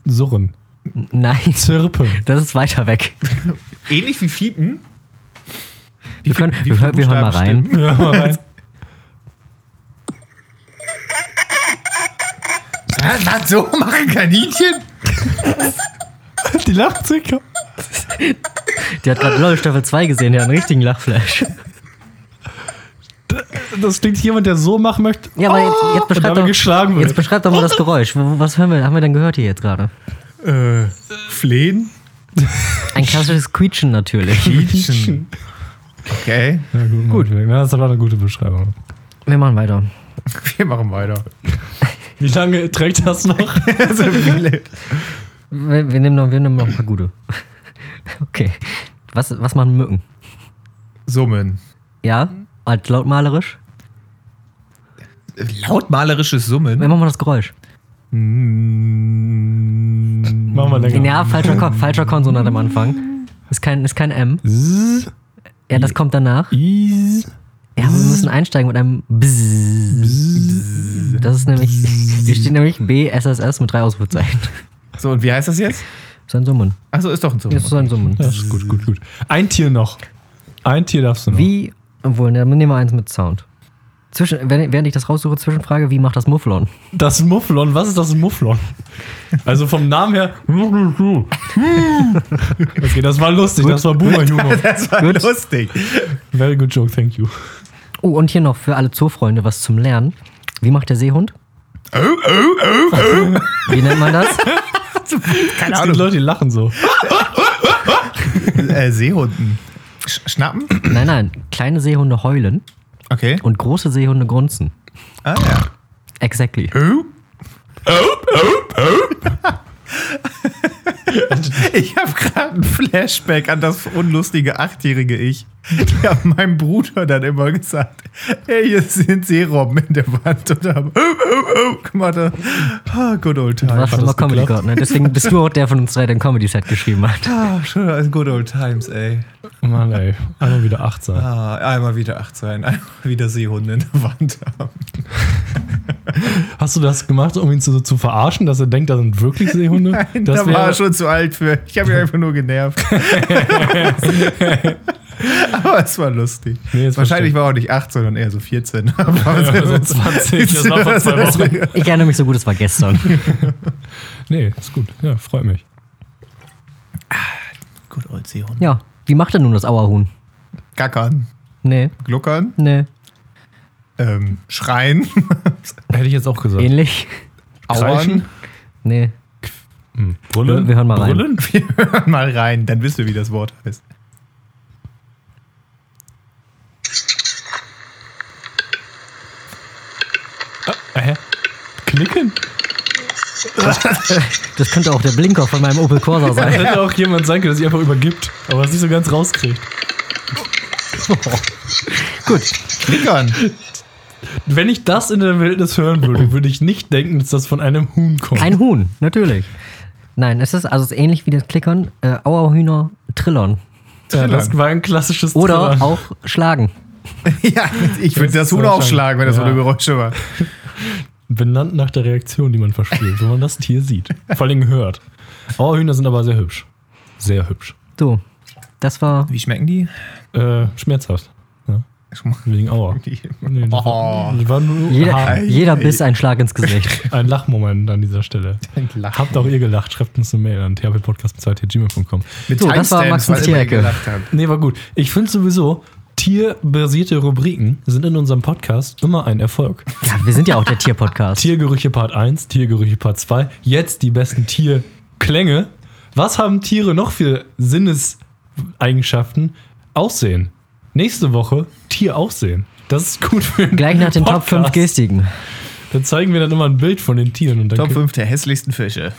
Surren. Nein, Zirpen. das ist weiter weg. Ähnlich wie Fiepen. Wir, können, wie wir, hören- wir hören mal rein. Ja, mal rein. Was, was so machen Kaninchen? Die lacht sich. Die hat gerade LOL Staffel 2 gesehen, der hat einen richtigen Lachflash. Das klingt jemand, der so machen möchte. Ja, aber jetzt, jetzt, und beschreib damit doch, geschlagen wird. jetzt beschreib doch mal das Geräusch. Was hören wir, haben wir denn gehört hier jetzt gerade? Äh, Flehen? Ein klassisches Quietschen natürlich. Quietschen. Okay, Ja, gut. gut. Ja, das ist aber eine gute Beschreibung. Wir machen weiter. wir machen weiter. Wie lange trägt das noch? so viele. Wir, wir, nehmen noch, wir nehmen noch ein paar gute. Okay. Was, was machen Mücken? Summen. Ja? Als lautmalerisch? Lautmalerisches Summen. Wir machen mal das Geräusch. Machen wir länger. Ja, falscher, Kon falscher Konsonant am Anfang. Ist kein, ist kein M. Z, Ja, das kommt danach. is, Ja, aber wir müssen einsteigen mit einem Bzzz. Das ist nämlich, hier steht nämlich BSSS mit drei Ausrufezeichen. So, und wie heißt das jetzt? So ein Summen. Achso, ist doch ein Summen. Das ist so ein Summen. Das ist gut, gut, gut. Ein Tier noch. Ein Tier darfst du noch. Wie, obwohl, ne, dann nehmen wir eins mit Sound. Zwischen, wenn- während ich das raussuche, Zwischenfrage, wie macht das Mufflon? Das Mufflon, was ist das Mufflon? Also vom Namen her. Okay, das war lustig, das war Boomer-Humor. Das war Gut. lustig. Very good joke, thank you. Oh, und hier noch für alle Zoofreunde was zum Lernen. Wie macht der Seehund? Wie nennt man das? Keine Es gibt Ahnung. Leute, die lachen so. Äh, Seehunden. Sch schnappen? Nein, nein. Kleine Seehunde heulen Okay. und große Seehunde grunzen. Ah ja. Exactly. Ich habe gerade ein Flashback an das unlustige achtjährige Ich. Ich habe meinem Bruder dann immer gesagt, hey, hier sind Seerobben in der Wand und haben gemacht. Ah, good old Du warst times. immer Comedy? God, ne? Deswegen bist du auch der von uns drei, der ein Comedy-Set geschrieben hat. Ah, schon als good old times, ey. Mann, ey. Einmal wieder acht sein. Ah, einmal wieder acht sein, einmal wieder Seehunde in der Wand haben. Hast du das gemacht, um ihn zu, zu verarschen, dass er denkt, da sind wirklich Seehunde? Nein, das da war er schon zu alt für. Ich habe ihn einfach nur genervt. Aber es war lustig. Nee, Wahrscheinlich verstehe war er auch nicht 8, sondern eher so 14. Aber Ja, so 20, das war vor zwei Wochen. Ich erinnere mich so gut, es war gestern. Nee, ist gut. Ja, freut mich. Good old Seehund. Ja, wie macht denn nun das Auerhuhn? Gackern, Nee, gluckern, nee. ähm, schreien, Hätte ich jetzt auch gesagt. Ähnlich? Kreischen? Nee. Hm. Brüllen? Wir- wir hören mal rein. Brüllen? Wir hören mal rein, dann wisst ihr, wie das Wort heißt. knicken? Das könnte auch der Blinker von meinem Opel Corsa sein. Hätte auch jemand sein können, der sich einfach übergibt, aber es nicht so ganz rauskriegt. Gut. Klickern. Wenn ich das in der Wildnis hören würde, würde ich nicht denken, dass das von einem Huhn kommt. Ein Huhn, natürlich. Nein, es ist also es ist ähnlich wie das Klickern. Äh, Auerhühner trillern. ja, das war ein klassisches Oder Trillern. auch schlagen. ja, ich würde das ist Huhn so auch schlagen, wenn das so ja. eine Geräusche war. Benannt nach der Reaktion, die man verspürt, wenn man das Tier sieht. Vor allem hört. Auerhühner sind aber sehr hübsch. Sehr hübsch. So, das war. Wie schmecken die? Äh, schmerzhaft. Ja, wegen Auer. Nee, das, Oh. war, das war nur Jeder, jeder Biss ein Schlag ins Gesicht. ein Lachmoment an dieser Stelle. Habt auch ihr gelacht? Schreibt uns eine Mail an thpodcast.gmail.com. Mit So, das war Maxens Tierecke. Nee, war gut. Ich finde sowieso, tierbasierte Rubriken sind in unserem Podcast immer ein Erfolg. Ja, wir sind ja auch der Tierpodcast. Tiergerüche Part 1, Tiergerüche Part 2, jetzt die besten Tierklänge. Was haben Tiere noch für Sinneseigenschaften? Aussehen. Nächste Woche Tieraussehen. Das ist gut für den Gleich nach den Top Podcast. 5 Gestiken. Dann zeigen wir dann immer ein Bild von den Tieren. Und dann Top 5 der hässlichsten Fische.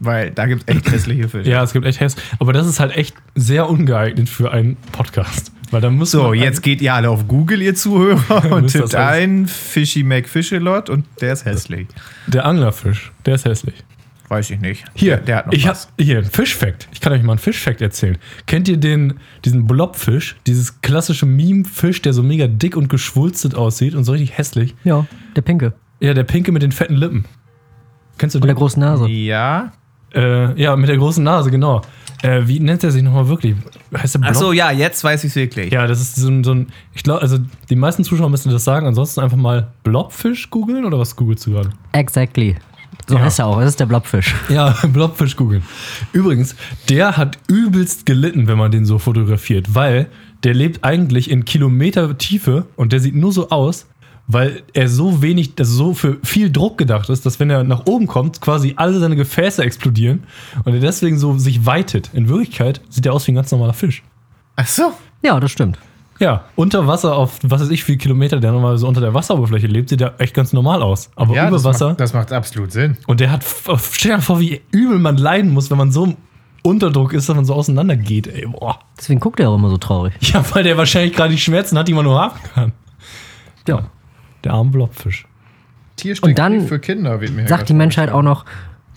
Weil da gibt es echt hässliche Fische. Ja, es gibt echt Häss. Aber das ist halt echt sehr ungeeignet für einen Podcast. Weil da muss So, jetzt geht ihr alle auf Google, ihr Zuhörer, und tippt ein Fishy McFishelot und der ist hässlich. Der Anglerfisch, der ist hässlich. Weiß ich nicht. Hier, der, der hat noch ich was. hab hier ein Fischfact. Ich kann euch mal einen Fischfact erzählen. Kennt ihr den, diesen Blobfisch, dieses klassische Meme-Fisch, der so mega dick und geschwulstet aussieht und so richtig hässlich? Ja, der Pinke. Ja, der pinke mit den fetten Lippen. Kennst du Und der den? großen Nase. Ja. Äh, ja, mit der großen Nase, genau. Äh, wie nennt er sich nochmal wirklich? Heißt der Blob? Achso, ja, jetzt weiß ich es wirklich. Ja, das ist so ein, so ein ich glaube, also die meisten Zuschauer müssen das sagen. Ansonsten einfach mal Blobfisch googeln oder was googelst du gerade? Exactly. So Ja. heißt er auch. Das ist der Blobfisch. Ja, Blobfisch googeln. Übrigens, der hat übelst gelitten, wenn man den so fotografiert, weil der lebt eigentlich in Kilometer Tiefe und der sieht nur so aus, weil er so wenig, also so für viel Druck gedacht ist, dass wenn er nach oben kommt, quasi alle seine Gefäße explodieren und er deswegen so sich weitet. In Wirklichkeit sieht er aus wie ein ganz normaler Fisch. Achso. Ja, das stimmt. Ja, unter Wasser auf, was weiß ich, wie Kilometer der normalerweise so unter der Wasseroberfläche lebt, sieht er echt ganz normal aus. Aber Ja, über das Wasser. Macht, das macht absolut Sinn. Und der hat, stell dir vor, wie übel man leiden muss, wenn man so im Unterdruck ist, dass man so auseinander geht, ey, boah. Deswegen guckt er auch immer so traurig. Ja, weil der wahrscheinlich gerade die Schmerzen hat, die man nur haben kann. Ja. Der arme Blobfisch. Dann für Kinder wird mir Sagt die Menschheit auch noch,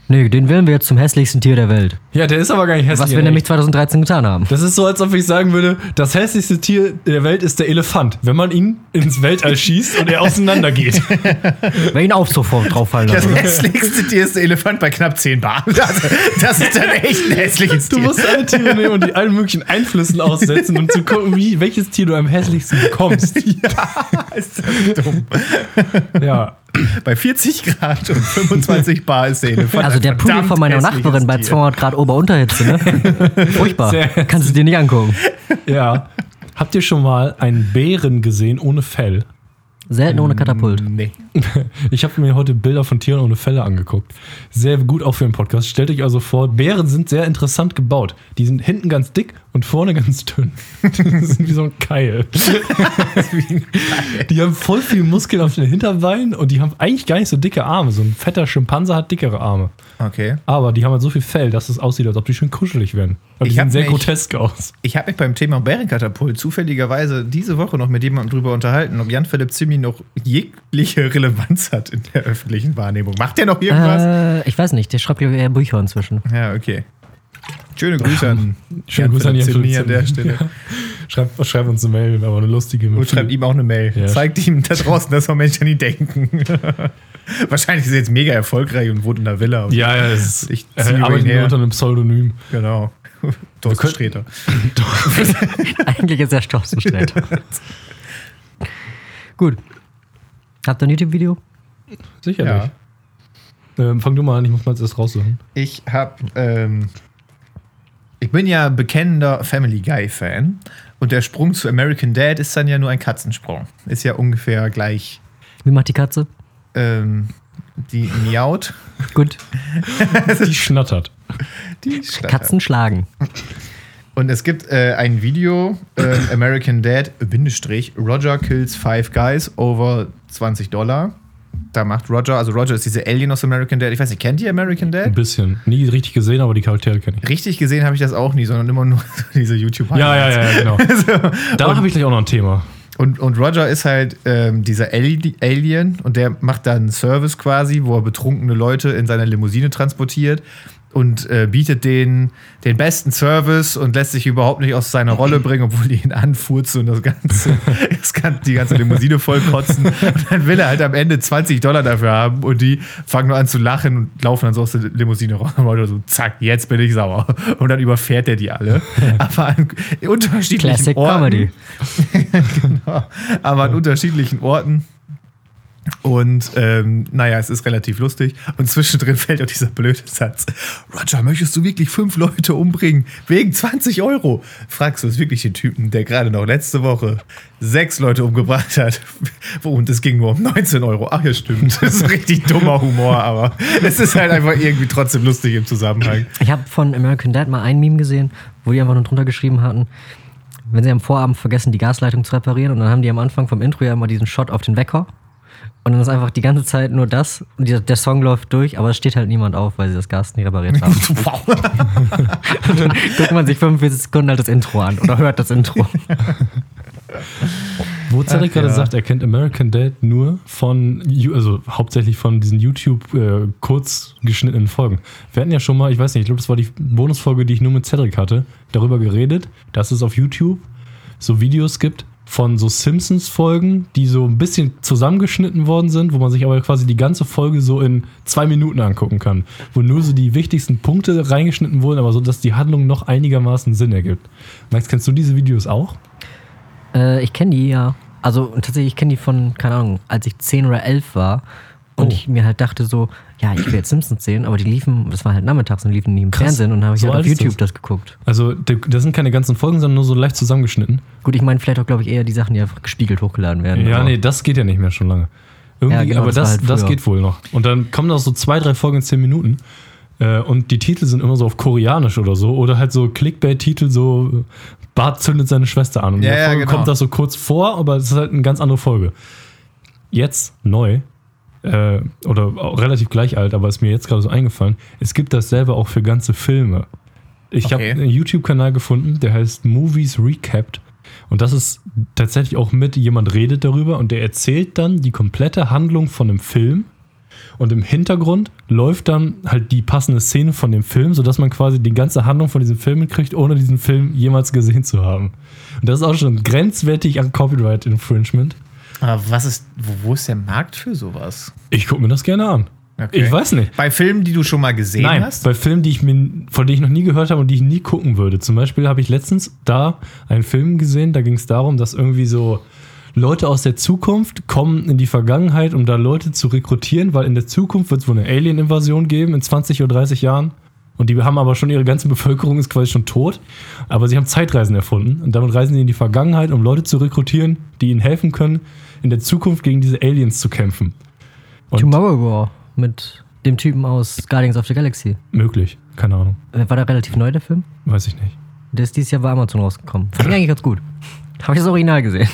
nee, den wählen wir jetzt zum hässlichsten Tier der Welt. Ja, der ist aber gar nicht hässlich. Was wir nämlich echt. 2013 getan haben. Das ist so, als ob ich sagen würde, das hässlichste Tier der Welt ist der Elefant, wenn man ihn ins Weltall schießt und er auseinandergeht. Wer ihn auch sofort drauffallen Das lassen. hässlichste Tier ist der Elefant bei knapp 10 Bar. Das, das ist dann echt ein hässliches Du Tier. musst alle Tiere nehmen und die allen möglichen Einflüssen aussetzen, um zu gucken, wie, welches Tier du am hässlichsten bekommst. ist das dumm. Ja. Bei 40 Grad und 25 Bar ist der Elefant. Also der Pudel von meiner Nachbarin bei Tier. 200 Grad Ober-Unterhitze, ne? Furchtbar. Sehr Kannst du dir nicht angucken. Ja. Habt ihr schon mal einen Bären gesehen ohne Fell? Selten ohne Katapult. Nee. Ich habe mir heute Bilder von Tieren ohne Felle angeguckt. Sehr gut auch für einen Podcast. Stellt euch also vor, Bären sind sehr interessant gebaut. Die sind hinten ganz dick und vorne ganz dünn. Die sind wie so ein Keil. Die haben voll viel Muskeln auf den Hinterbeinen und die haben eigentlich gar nicht so dicke Arme. So ein fetter Schimpanse hat dickere Arme. Okay. Aber die haben halt so viel Fell, dass es aussieht, als ob die schön kuschelig wären. Aber die Ich hab sehen sehr mich- grotesk aus. Ich habe mich beim Thema Bärenkatapult zufälligerweise diese Woche noch mit jemandem drüber unterhalten, ob Jan-Philipp Zimmi noch jegliche Relevanz hat in der öffentlichen Wahrnehmung. Macht der noch irgendwas? Äh, ich weiß nicht, der schreibt, eher Bücher inzwischen. Ja, okay. Schöne Grüße an Schönen Gruß an Jan Zimmi an der Stelle. Schreib, schreib uns eine Mail, aber eine lustige Und schreibt ihm auch eine Mail. Ja. Zeigt ihm da draußen, dass auch Menschen an ihn denken. Wahrscheinlich ist er jetzt mega erfolgreich und wohnt in der Villa. Ja, ja, ist, Ich äh, arbeitet ihn her. nur unter einem Pseudonym. Genau. Thorsten Sträter. Eigentlich ist er Stoffzustellt. Gut. Habt ihr ein YouTube-Video? Sicherlich. Ähm, fang du mal an, ich muss mal jetzt das raussuchen. Ich hab, ähm, ich bin ja bekennender Family Guy Fan und der Sprung zu American Dad ist dann ja nur ein Katzensprung. Ist ja ungefähr gleich Wie macht die Katze? ähm, die miaut. Gut. Die schnattert. Die Schnatter. Katzen schlagen. Und es gibt äh, ein Video, äh, American Dad, Bindestrich, Roger kills five guys over 20 Dollar. Da macht Roger, also Roger ist diese Alien aus American Dad. Ich weiß nicht, kennt ihr American Dad? Ein bisschen. Nie richtig gesehen, aber die Charaktere kenne ich. Richtig gesehen habe ich das auch nie, sondern immer nur diese youtube Ja, ja, ja, genau. so. Da habe ich gleich auch noch ein Thema. Und, und Roger ist halt ähm, dieser Ali- Alien und der macht dann einen Service quasi, wo er betrunkene Leute in seiner Limousine transportiert und äh, bietet denen den besten Service und lässt sich überhaupt nicht aus seiner Rolle bringen, obwohl die ihn anfurzen und das ganze, das kann, die ganze Limousine vollkotzen. Und dann will er halt am Ende 20 Dollar dafür haben und die fangen nur an zu lachen und laufen dann so aus der Limousine raus. Und so, zack, jetzt bin ich sauer. Und dann überfährt er die alle. Aber an unterschiedlichen Classic Orten. Comedy. genau. Aber an unterschiedlichen Orten. Und ähm, naja, es ist relativ lustig. Und zwischendrin fällt auch dieser blöde Satz. Roger, möchtest du wirklich fünf Leute umbringen? Wegen 20 Euro? Fragst du es wirklich den Typen, der gerade noch letzte Woche sechs Leute umgebracht hat. Und es ging nur um 19 Euro. Ach ja, stimmt. Das ist richtig dummer Humor, aber es ist halt einfach irgendwie trotzdem lustig im Zusammenhang. Ich habe von American Dad mal ein Meme gesehen, wo die einfach nur drunter geschrieben hatten, wenn sie am Vorabend vergessen, die Gasleitung zu reparieren und dann haben die am Anfang vom Intro ja immer diesen Shot auf den Wecker. Und dann ist einfach die ganze Zeit nur das und dieser- der Song läuft durch, aber es steht halt niemand auf, weil sie das Gas nicht repariert haben. Wow. Und dann guckt man sich 45 Sekunden halt das Intro an oder hört das Intro. Wo Cedric Ach, gerade ja. sagt, er kennt American Dad nur von, also hauptsächlich von diesen YouTube äh, kurz geschnittenen Folgen. Wir hatten ja schon mal, ich weiß nicht, ich glaube, das war die Bonusfolge, die ich nur mit Cedric hatte, darüber geredet, dass es auf YouTube so Videos gibt von so Simpsons-Folgen, die so ein bisschen zusammengeschnitten worden sind, wo man sich aber quasi die ganze Folge so in zwei Minuten angucken kann. Wo nur so die wichtigsten Punkte reingeschnitten wurden, aber so, dass die Handlung noch einigermaßen Sinn ergibt. Max, kennst du diese Videos auch? Äh, ich kenne die ja. Also tatsächlich, ich kenne die von, keine Ahnung, als ich 10 oder 11 war und Oh. ich mir halt dachte so, ja, ich will jetzt Simpsons sehen, aber die liefen, das war halt nachmittags und liefen nie im Krass. Fernsehen und dann habe ich So halt auf YouTube das? das geguckt. Also, das sind keine ganzen Folgen, sondern nur so leicht zusammengeschnitten. Gut, ich meine vielleicht auch, glaube ich, eher die Sachen, die einfach gespiegelt hochgeladen werden. Ja, nee, das geht ja nicht mehr schon lange. Irgendwie, Ja, genau, aber das das, halt das geht wohl noch. Und dann kommen da so zwei, drei Folgen in zehn Minuten. Äh, und die Titel sind immer so auf Koreanisch oder so. Oder halt so Clickbait-Titel, so Bart zündet seine Schwester an. Und Ja, in der ja, Folge genau. kommt das so kurz vor, aber es ist halt eine ganz andere Folge. Jetzt, neu, äh, oder relativ gleich alt, aber ist mir jetzt gerade so eingefallen, es gibt das selber auch für ganze Filme. Ich Okay. habe einen YouTube-Kanal gefunden, der heißt Movies Recapped. Und das ist tatsächlich auch mit, jemand redet darüber und der erzählt dann die komplette Handlung von einem Film. Und im Hintergrund läuft dann halt die passende Szene von dem Film, sodass man quasi die ganze Handlung von diesem Film mitkriegt, ohne diesen Film jemals gesehen zu haben. Und das ist auch schon grenzwertig an Copyright Infringement. Aber was ist, wo, wo ist der Markt für sowas? Ich gucke mir das gerne an. Okay. Ich weiß nicht. Bei Filmen, die du schon mal gesehen Nein, hast? bei Filmen, die ich mir, von denen ich noch nie gehört habe und die ich nie gucken würde. Zum Beispiel habe ich letztens da einen Film gesehen, da ging es darum, dass irgendwie so Leute aus der Zukunft kommen in die Vergangenheit, um da Leute zu rekrutieren, weil in der Zukunft wird es wohl eine Alien-Invasion geben in 20 oder 30 Jahren. Und die haben aber schon ihre ganze Bevölkerung ist quasi schon tot. Aber sie haben Zeitreisen erfunden. Und damit reisen sie in die Vergangenheit, um Leute zu rekrutieren, die ihnen helfen können, in der Zukunft gegen diese Aliens zu kämpfen. Und Tomorrow War mit dem Typen aus Guardians of the Galaxy. möglich. Keine Ahnung. Äh, War der relativ neu, der Film? Weiß ich nicht. Der ist dieses Jahr bei Amazon rausgekommen. Fand ich eigentlich ganz gut. Habe ich das Original gesehen.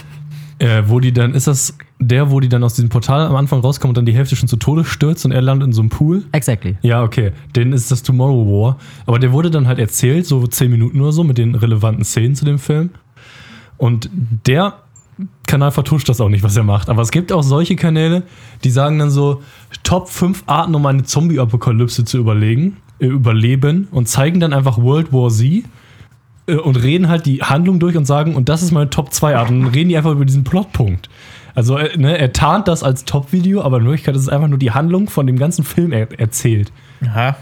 Äh, wo die dann, ist das der, wo die dann aus diesem Portal am Anfang rauskommen und dann die Hälfte schon zu Tode stürzt und er landet in so einem Pool? Exactly. Ja, okay. Den ist das Tomorrow War. Aber der wurde dann halt erzählt, so zehn Minuten oder so, mit den relevanten Szenen zu dem Film. Und der Kanal vertuscht das auch nicht, was er macht. Aber es gibt auch solche Kanäle, die sagen dann so, Top 5 Arten, um eine Zombie-Apokalypse zu überlegen, äh, überleben und zeigen dann einfach World War Z äh, und reden halt die Handlung durch und sagen, und das ist meine Top 2 Art. Und dann reden die einfach über diesen Plotpunkt. Also äh, ne, er tarnt das als Top-Video, aber in Wirklichkeit ist es einfach nur die Handlung von dem ganzen Film er erzählt. Aha.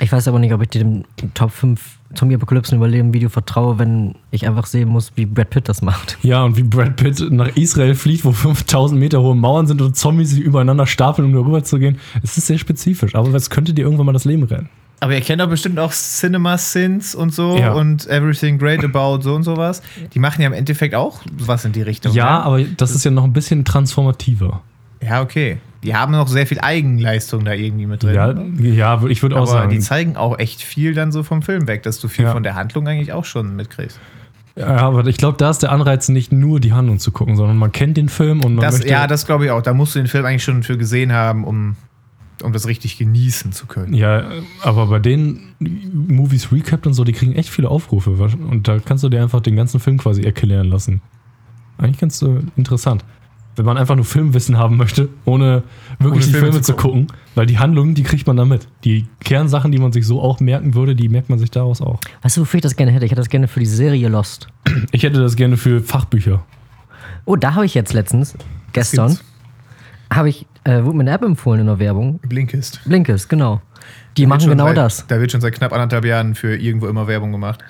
Ich weiß aber nicht, ob ich dem Top 5 Zombie-Apokalypsen überleben Video vertraue, wenn ich einfach sehen muss, wie Brad Pitt das macht. Ja, und wie Brad Pitt nach Israel fliegt, wo 5000 Meter hohe Mauern sind und Zombies sich übereinander stapeln, um darüber zu gehen. Es ist sehr spezifisch, aber es könnte dir irgendwann mal das Leben rennen. Aber ihr kennt doch bestimmt auch Cinema Sins und so Ja. und Everything Great About so und sowas. Die machen ja im Endeffekt auch was in die Richtung. Ja, ne? aber das ist ja noch ein bisschen transformativer. Ja, okay. Die haben noch sehr viel Eigenleistung da irgendwie mit drin. Ja, ja ich würde auch aber die sagen. zeigen auch echt viel dann so vom Film weg, dass du viel Ja. von der Handlung eigentlich auch schon mitkriegst. Ja, aber ich glaube, da ist der Anreiz nicht nur die Handlung zu gucken, sondern man kennt den Film und man Das, möchte. ja, das glaube ich auch. Da musst du den Film eigentlich schon für gesehen haben, um, um das richtig genießen zu können. Ja, aber bei den Movies Recapped und so, die kriegen echt viele Aufrufe. Und da kannst du dir einfach den ganzen Film quasi erklären lassen. Eigentlich ganz so interessant. Wenn man einfach nur Filmwissen haben möchte, ohne wirklich Ohne die Filme Filme zu zu gucken. Weil die Handlungen, die kriegt man da mit. Die Kernsachen, die man sich so auch merken würde, die merkt man sich daraus auch. Weißt du, wofür ich das gerne hätte? Ich hätte das gerne für die Serie Lost. Ich hätte das gerne für Fachbücher. Oh, da habe ich jetzt letztens, gestern? Habe ich, äh, wurde mir eine App empfohlen in der Werbung. Blinkist. Blinkist, genau. Die Wird machen genau seit, das. Da wird schon seit knapp anderthalb Jahren für irgendwo immer Werbung gemacht.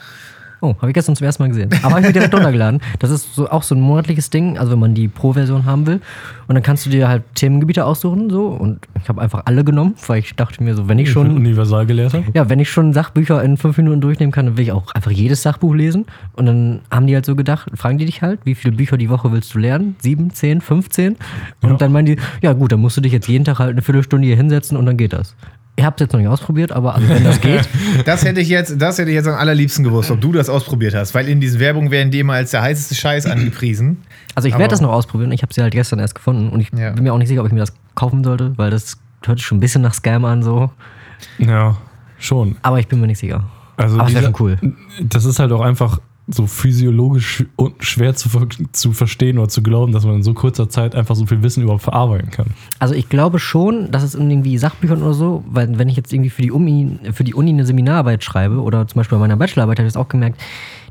Oh, habe ich gestern zum ersten Mal gesehen. Aber habe ich mir direkt runtergeladen. Das ist so, auch so ein monatliches Ding, also wenn man die Pro-Version haben will. Und dann kannst du dir halt Themengebiete aussuchen, so. Und ich habe einfach alle genommen, weil ich dachte mir so, wenn ich schon Universalgelehrter. Ja, wenn ich schon Sachbücher in fünf Minuten durchnehmen kann, dann will ich auch einfach jedes Sachbuch lesen. Und dann haben die halt so gedacht, fragen die dich halt, wie viele Bücher die Woche willst du lernen? Sieben, zehn, 15? Und Ja. dann meinen die, ja gut, dann musst du dich jetzt jeden Tag halt eine Viertelstunde hier hinsetzen und dann geht das. Ich habe es jetzt noch nicht ausprobiert, aber also wenn das geht, Das hätte ich jetzt, das hätte ich jetzt am allerliebsten gewusst, ob du das ausprobiert hast. Weil in diesen Werbungen werden die immer als der heißeste Scheiß angepriesen. also ich werde das noch ausprobieren. Ich habe sie halt gestern erst gefunden und ich Ja. bin mir auch nicht sicher, ob ich mir das kaufen sollte, weil das hört sich schon ein bisschen nach Scam an so. Ja, schon. Aber ich bin mir nicht sicher. Also aber es wäre schon cool. Das ist halt auch einfach so physiologisch schwer zu, zu verstehen oder zu glauben, dass man in so kurzer Zeit einfach so viel Wissen überhaupt verarbeiten kann. Also ich glaube schon, dass es in irgendwie Sachbüchern oder so, weil wenn ich jetzt irgendwie für die Uni, für die Uni eine Seminararbeit schreibe oder zum Beispiel bei meiner Bachelorarbeit habe ich das auch gemerkt,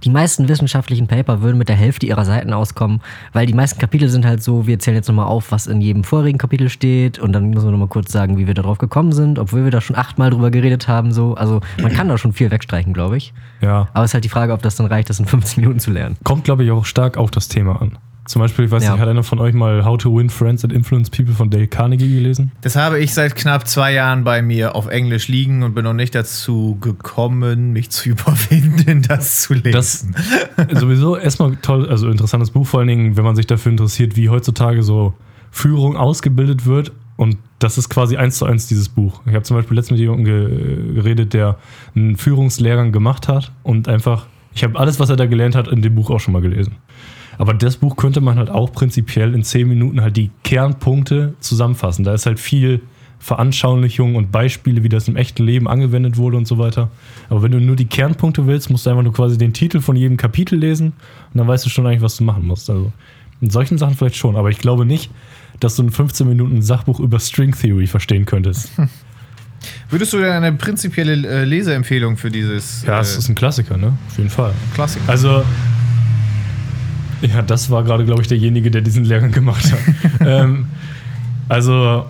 die meisten wissenschaftlichen Paper würden mit der Hälfte ihrer Seiten auskommen, weil die meisten Kapitel sind halt so, wir zählen jetzt nochmal auf, was in jedem vorigen Kapitel steht und dann müssen wir nochmal kurz sagen, wie wir darauf gekommen sind, obwohl wir da schon achtmal drüber geredet haben. So. Also man kann da schon viel wegstreichen, glaube ich. Ja. Aber es ist halt die Frage, ob das dann reicht, das in 15 Minuten zu lernen. Kommt, glaube ich, auch stark auf das Thema an. Zum Beispiel, ich weiß Ja. nicht, hat einer von euch mal How to Win Friends and Influence People von Dale Carnegie gelesen? Das habe ich seit knapp zwei Jahren bei mir auf Englisch liegen und bin noch nicht dazu gekommen, mich zu überwinden, das zu lesen. Das sowieso erstmal toll, also interessantes Buch, vor allen Dingen, wenn man sich dafür interessiert, wie heutzutage so Führung ausgebildet wird. Und das ist quasi eins zu eins dieses Buch. Ich habe zum Beispiel letztens mit jemandem ge geredet, der einen Führungslehrgang gemacht hat und einfach, ich habe alles, was er da gelernt hat, in dem Buch auch schon mal gelesen. Aber das Buch könnte man halt auch prinzipiell in zehn Minuten halt die Kernpunkte zusammenfassen. Da ist halt viel Veranschaulichung und Beispiele, wie das im echten Leben angewendet wurde und so weiter. Aber wenn du nur die Kernpunkte willst, musst du einfach nur quasi den Titel von jedem Kapitel lesen und dann weißt du schon eigentlich, was du machen musst. Also in solchen Sachen vielleicht schon, aber ich glaube nicht, dass du in 15 Minuten ein Sachbuch über String Theory verstehen könntest. Würdest du denn eine prinzipielle äh, Leseempfehlung für dieses Ja, es äh, ist ein Klassiker, ne? Auf jeden Fall. Klassiker? Also, ja, das war gerade, glaube ich, derjenige, der diesen Lehrgang gemacht hat. ähm, also,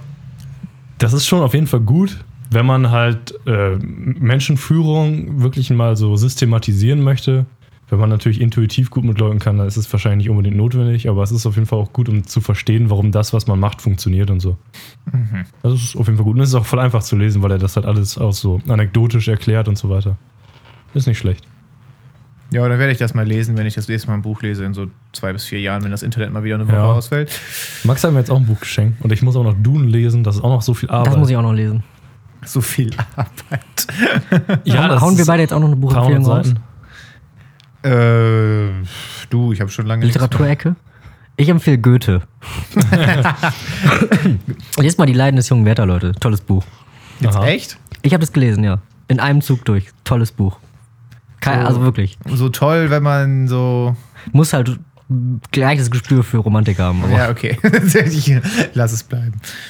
das ist schon auf jeden Fall gut, wenn man halt äh, Menschenführung wirklich mal so systematisieren möchte. Wenn man natürlich intuitiv gut mit Leuten kann, dann ist es wahrscheinlich nicht unbedingt notwendig, aber es ist auf jeden Fall auch gut, um zu verstehen, warum das, was man macht, funktioniert und so. Das ist auf jeden Fall gut. Und es ist auch voll einfach zu lesen, weil er das halt alles auch so anekdotisch erklärt und so weiter. Ist nicht schlecht. Ja, dann werde ich das mal lesen, wenn ich das nächste Mal ein Buch lese, in so zwei bis vier Jahren, wenn das Internet mal wieder eine Woche Ja. ausfällt. Max hat mir jetzt auch ein Buch geschenkt und ich muss auch noch Dune lesen, das ist auch noch so viel Arbeit. Das muss ich auch noch lesen. So viel Arbeit. ja, hauen, das hauen wir beide jetzt auch noch eine 300 Buchempfehlung raus? Äh, du, ich habe schon lange Literaturecke? Ich empfehle Goethe. Lest mal Die Leiden des jungen Werther, Leute. Tolles Buch. Jetzt Aha. echt? Ich habe das gelesen, ja. In einem Zug durch. Tolles Buch. Kein, So. Also wirklich. So toll, wenn man so. Muss halt gleiches Gespür für Romantik haben. Aber Ja, okay. ich lass es bleiben.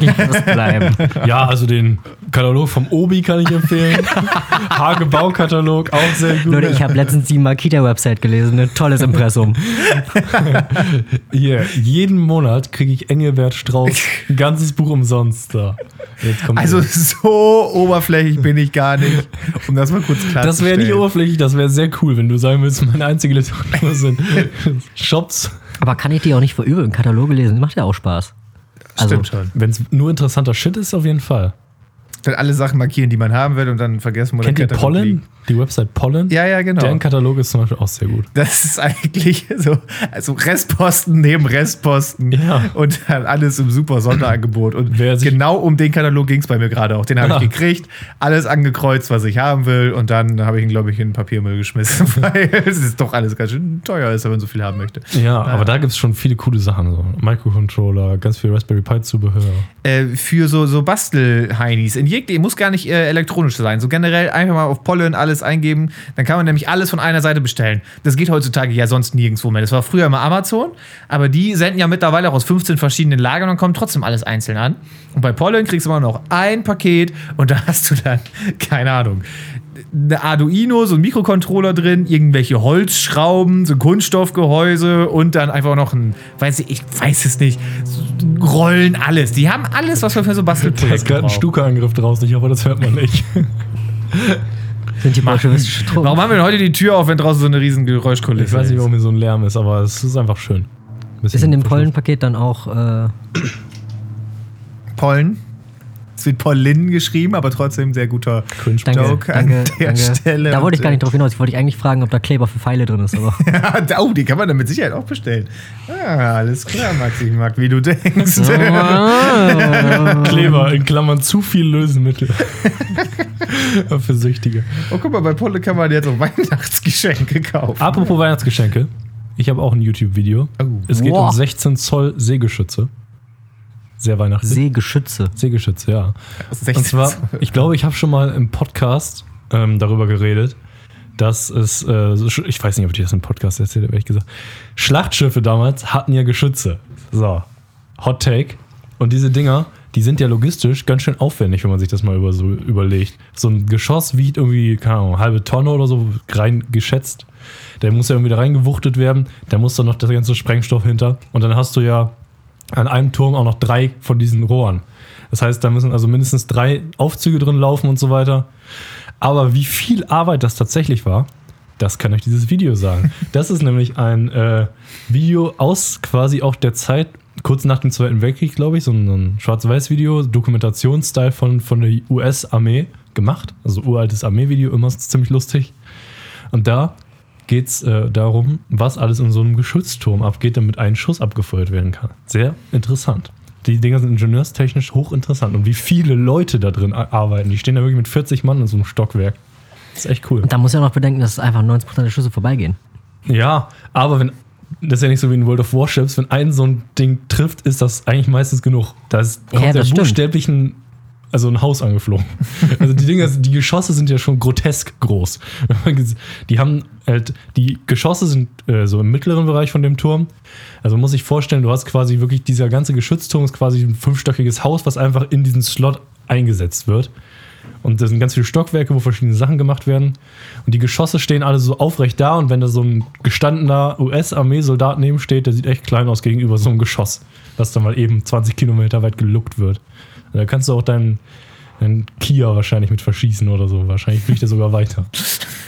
lass es bleiben. Ja, also den Katalog vom Obi kann ich empfehlen. Hagebau-Katalog, auch sehr gut. Leute, ich habe letztens die Makita-Website gelesen. Ein tolles Impressum. Hier, jeden Monat kriege ich Engelbert Strauß ein ganzes Buch umsonst da. Jetzt kommt Also er. so oberflächlich bin ich gar nicht. Um das mal kurz klar das wäre nicht oberflächlich, das wäre sehr cool, wenn du sagen willst, meine einzige Literatur sind Shops. Aber kann ich die auch nicht verübeln? Kataloge lesen macht ja auch Spaß. Also, Stimmt schon. Wenn es nur interessanter Shit ist, auf jeden Fall. Dann alle Sachen markieren, die man haben will und dann vergessen, wo Kennt der Katalog Pollen? liegt. Die Website Pollen? Ja, ja, genau. Deren Katalog ist zum Beispiel auch sehr gut. Das ist eigentlich so, also Restposten neben Restposten Ja. und dann alles im super Sonderangebot. Und genau um den Katalog ging es bei mir gerade auch. Den habe Ah. ich gekriegt, alles angekreuzt, was ich haben will und dann habe ich ihn, glaube ich, in den Papiermüll geschmissen, weil es ist doch alles ganz schön teuer ist, wenn man so viel haben möchte. Ja, aber da gibt es schon viele coole Sachen. So. Microcontroller, ganz viel Raspberry Pi Zubehör. Äh, für so, so Bastel-Heinis. In jeglich, muss gar nicht äh, elektronisch sein. So generell einfach mal auf Pollen alles eingeben. Dann kann man nämlich alles von einer Seite bestellen. Das geht heutzutage ja sonst nirgendwo mehr. Das war früher immer Amazon, aber die senden ja mittlerweile auch aus 15 verschiedenen Lagern und kommt trotzdem alles einzeln an. Und bei Pollen kriegst du immer noch ein Paket und da hast du dann, keine Ahnung, eine Arduino, so ein Mikrocontroller drin, irgendwelche Holzschrauben, so ein Kunststoffgehäuse und dann einfach noch ein, weiß ich, ich weiß es nicht, Rollen, alles. Die haben alles, was wir für so Da ist gerade ein. Stuka-Angriff draußen. Ich hoffe, das hört man nicht. Sind die bolschewistische Truppen. Warum haben wir denn heute die Tür auf, wenn draußen so eine riesen Geräuschkulisse Ich weiß nicht, ist? warum hier so ein Lärm ist, aber es ist einfach schön. Ist in dem Pollenpaket dann auch äh, Pollen. Es wird Pollen geschrieben, aber trotzdem sehr guter Cringe. Danke, Joke an danke, der danke. Stelle. Da wollte ich gar nicht drauf hinaus. Ich wollte eigentlich fragen, ob da Kleber für Pfeile drin ist. Aber äh, oh, die kann man dann mit Sicherheit auch bestellen. Ah, alles klar, Max, ich mag, wie du denkst. Kleber, in Klammern zu viel Lösemittel. Für Süchtige. Oh, guck mal, bei Polle kann man jetzt auch Weihnachtsgeschenke kaufen. Apropos Weihnachtsgeschenke. Ich habe auch ein YouTube-Video. Oh. Es geht um Wow. 16 Zoll Sägeschütze. Sehr weihnachtlich. Seegeschütze. Sägeschütze, ja. 16 Und zwar, ich glaube, ich habe schon mal im Podcast ähm, darüber geredet, dass es, äh, ich weiß nicht, ob ich das im Podcast erzählt habe, ehrlich gesagt. Schlachtschiffe damals hatten ja Geschütze. So, Hot Take. Und diese Dinger, die sind ja logistisch ganz schön aufwendig, wenn man sich das mal über so überlegt. So ein Geschoss wiegt irgendwie, keine Ahnung, halbe Tonne oder so rein geschätzt. Der muss ja irgendwie da reingewuchtet werden. Da muss dann noch der ganze Sprengstoff hinter. Und dann hast du ja an einem Turm auch noch drei von diesen Rohren. Das heißt, da müssen also mindestens drei Aufzüge drin laufen und so weiter. Aber wie viel Arbeit das tatsächlich war, das kann euch dieses Video sagen. Das ist nämlich ein äh, Video aus quasi auch der Zeit, kurz nach dem Zweiten Weltkrieg, glaube ich, so ein, so ein Schwarz-Weiß-Video, Dokumentationsstyle von, von der US-Armee gemacht. Also uraltes Armee-Video, immer ziemlich lustig. Und da geht es äh, darum, was alles in so einem Geschützturm abgeht, damit ein Schuss abgefeuert werden kann. Sehr interessant. Die Dinger sind ingenieurstechnisch hochinteressant. Und wie viele Leute da drin arbeiten. Die stehen da wirklich mit 40 Mann in so einem Stockwerk. Das ist echt cool. Und da muss ja noch bedenken, dass einfach 90% der Schüsse vorbeigehen. Ja, aber wenn. Das ist ja nicht so wie in World of Warships. Wenn ein so ein Ding trifft, ist das eigentlich meistens genug. Da ist Ja, kommt ja das stimmt. Also ein Haus angeflogen. Also die Dinger, die Geschosse sind ja schon grotesk groß. Die haben halt, die Geschosse sind äh, so im mittleren Bereich von dem Turm. Also man muss sich vorstellen, du hast quasi wirklich, dieser ganze Geschützturm ist quasi ein fünfstöckiges Haus, was einfach in diesen Slot eingesetzt wird. Und da sind ganz viele Stockwerke, wo verschiedene Sachen gemacht werden. Und die Geschosse stehen alle so aufrecht da. Und wenn da so ein gestandener US-Armeesoldat neben steht, der sieht echt klein aus gegenüber so einem Geschoss, das dann mal eben 20 Kilometer weit geluckt wird. Und da kannst du auch deinen, deinen Kia wahrscheinlich mit verschießen oder so. Wahrscheinlich fliegt er sogar weiter.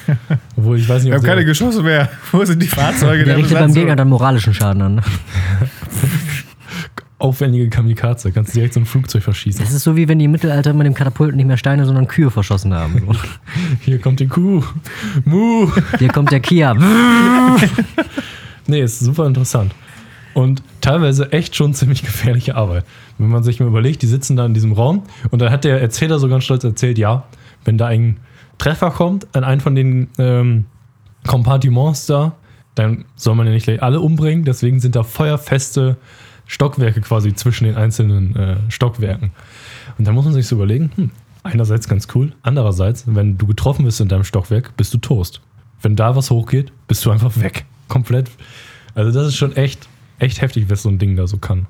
Obwohl ich weiß nicht, Wir ob haben keine Geschosse mehr. Wo sind die Fahrzeuge Der richtet beim? Gegner dann moralischen Schaden an. aufwendige Kamikaze. Kannst du direkt so ein Flugzeug verschießen. Das ist so wie wenn die im Mittelalter mit dem Katapult nicht mehr Steine, sondern Kühe verschossen haben. So. Hier kommt die Kuh. Mu. Hier kommt der Kia. Nee, ist super interessant. Und teilweise echt schon ziemlich gefährliche Arbeit. Wenn man sich mal überlegt, die sitzen da in diesem Raum und da hat der Erzähler so ganz stolz erzählt, ja, wenn da ein Treffer kommt an einen von den ähm, Kompartiments da, dann soll man ja nicht gleich alle umbringen. Deswegen sind da feuerfeste Stockwerke quasi zwischen den einzelnen äh, Stockwerken. Und da muss man sich so überlegen, hm, einerseits ganz cool, andererseits, wenn du getroffen bist in deinem Stockwerk, bist du Toast. Wenn da was hochgeht, bist du einfach weg. Komplett. Also das ist schon echt, echt heftig, was so ein Ding da so kann.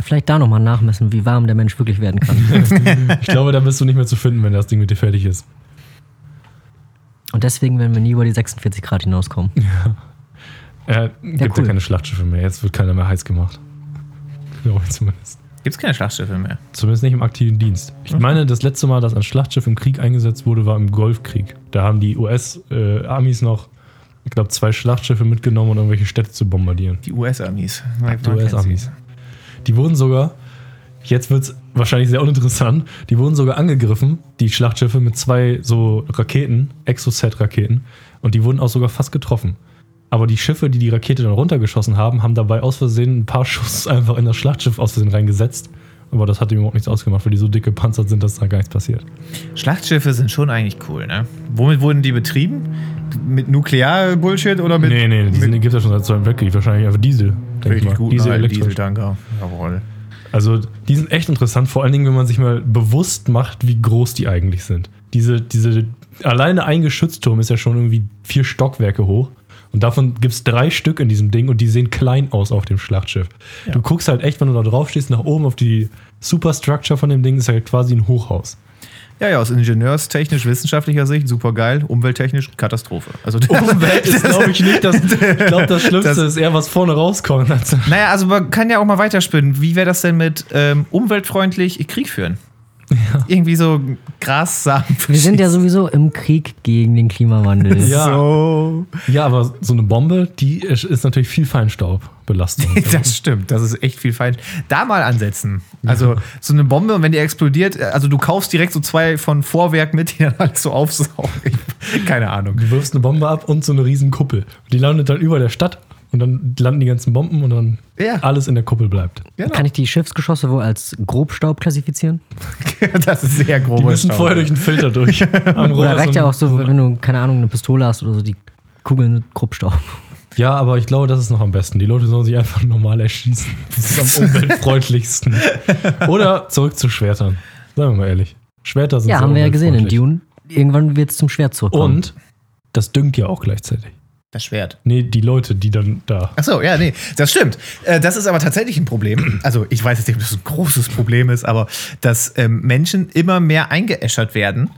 Vielleicht da nochmal nachmessen, wie warm der Mensch wirklich werden kann. Ich glaube, da bist du nicht mehr zu finden, wenn das Ding mit dir fertig ist. Und deswegen werden wir nie über die 46 Grad hinauskommen. Äh, gibt ja cool. keine Schlachtschiffe mehr. Jetzt wird keiner mehr heiß gemacht. Glaube ich zumindest. Gibt's keine Schlachtschiffe mehr. Zumindest nicht im aktiven Dienst. Ich meine, das letzte Mal, dass ein Schlachtschiff im Krieg eingesetzt wurde, war im Golfkrieg. Da haben die US-Amis noch, ich glaube, zwei Schlachtschiffe mitgenommen, um irgendwelche Städte zu bombardieren. Die US-Amis. Die US-Amis. Die wurden sogar jetzt wird es wahrscheinlich sehr uninteressant. Die wurden sogar angegriffen, die Schlachtschiffe, mit zwei so Raketen, Exocet-Raketen. Und die wurden auch sogar fast getroffen. Aber die Schiffe, die die Rakete dann runtergeschossen haben, haben dabei aus Versehen ein paar Schuss einfach in das Schlachtschiff aus Versehen reingesetzt. Aber das hat ihm überhaupt nichts ausgemacht, weil die so dick gepanzert sind, dass da gar nichts passiert. Schlachtschiffe sind schon eigentlich cool, ne? Womit wurden die betrieben? Mit Nuklear-Bullshit oder mit. nee, nee, die sind, gibt es ja schon seit Zweiten Weltkrieg. Wahrscheinlich einfach Diesel. Richtig gut, Diesel, Diesel. Dieseltanker. Jawohl. Also, die sind echt interessant, vor allen Dingen, wenn man sich mal bewusst macht, wie groß die eigentlich sind. Diese, diese, alleine ein Geschützturm ist ja schon irgendwie vier Stockwerke hoch. Und davon gibt es drei Stück in diesem Ding und die sehen klein aus auf dem Schlachtschiff. Du guckst halt echt, wenn du da drauf stehst, nach oben auf die Superstructure von dem Ding, ist halt quasi ein Hochhaus. Ja, ja, aus ingenieurstechnisch-wissenschaftlicher Sicht super geil, umwelttechnisch Katastrophe. Also Umwelt ist, glaube ich, nicht das. Ich glaube, das Schlimmste Das- ist eher, was vorne rauskommt. Naja, also man kann ja auch mal weiterspinnen. Wie wäre das denn mit ähm, umweltfreundlich Krieg führen? Irgendwie so Grassamen. Wir sind ja sowieso im Krieg gegen den Klimawandel. Ja. So. ja, aber so eine Bombe, die ist ist natürlich viel Feinstaubbelastung. Das stimmt, das ist echt viel falsch. Da mal ansetzen. Also so eine Bombe und wenn die explodiert, also du kaufst direkt so zwei von Vorwerk mit, die dann alles so aufsaugen. Ich- Keine Ahnung. Du wirfst eine Bombe ab und so eine riesen Kuppel. Die landet dann über der Stadt und dann landen die ganzen Bomben und dann Ja. alles in der Kuppel bleibt. Genau. Kann ich die Schiffsgeschosse wohl als Grobstaub klassifizieren? Das ist sehr grob. Die müssen vorher durch einen Filter durch. Oder reicht ja auch so, wenn du, keine Ahnung, eine Pistole hast oder so, die Kugeln mit Grobstaub. Ja, aber ich glaube, das ist noch am besten. Die Leute sollen sich einfach normal erschießen. Das ist am umweltfreundlichsten. Oder zurück zu Schwertern. Sagen wir mal ehrlich. Schwerter sind Ja, sehr haben wir ja gesehen in. Dune. Irgendwann wird es zum Schwert zurückkommen. Und das düngt ja auch gleichzeitig. Das Schwert. Nee, die Leute, die dann da. Achso, ja, nee, das stimmt. Äh, Das ist aber tatsächlich ein Problem. Also, ich weiß jetzt nicht, ob das ein großes Problem ist, aber dass ähm, Menschen immer mehr eingeäschert werden,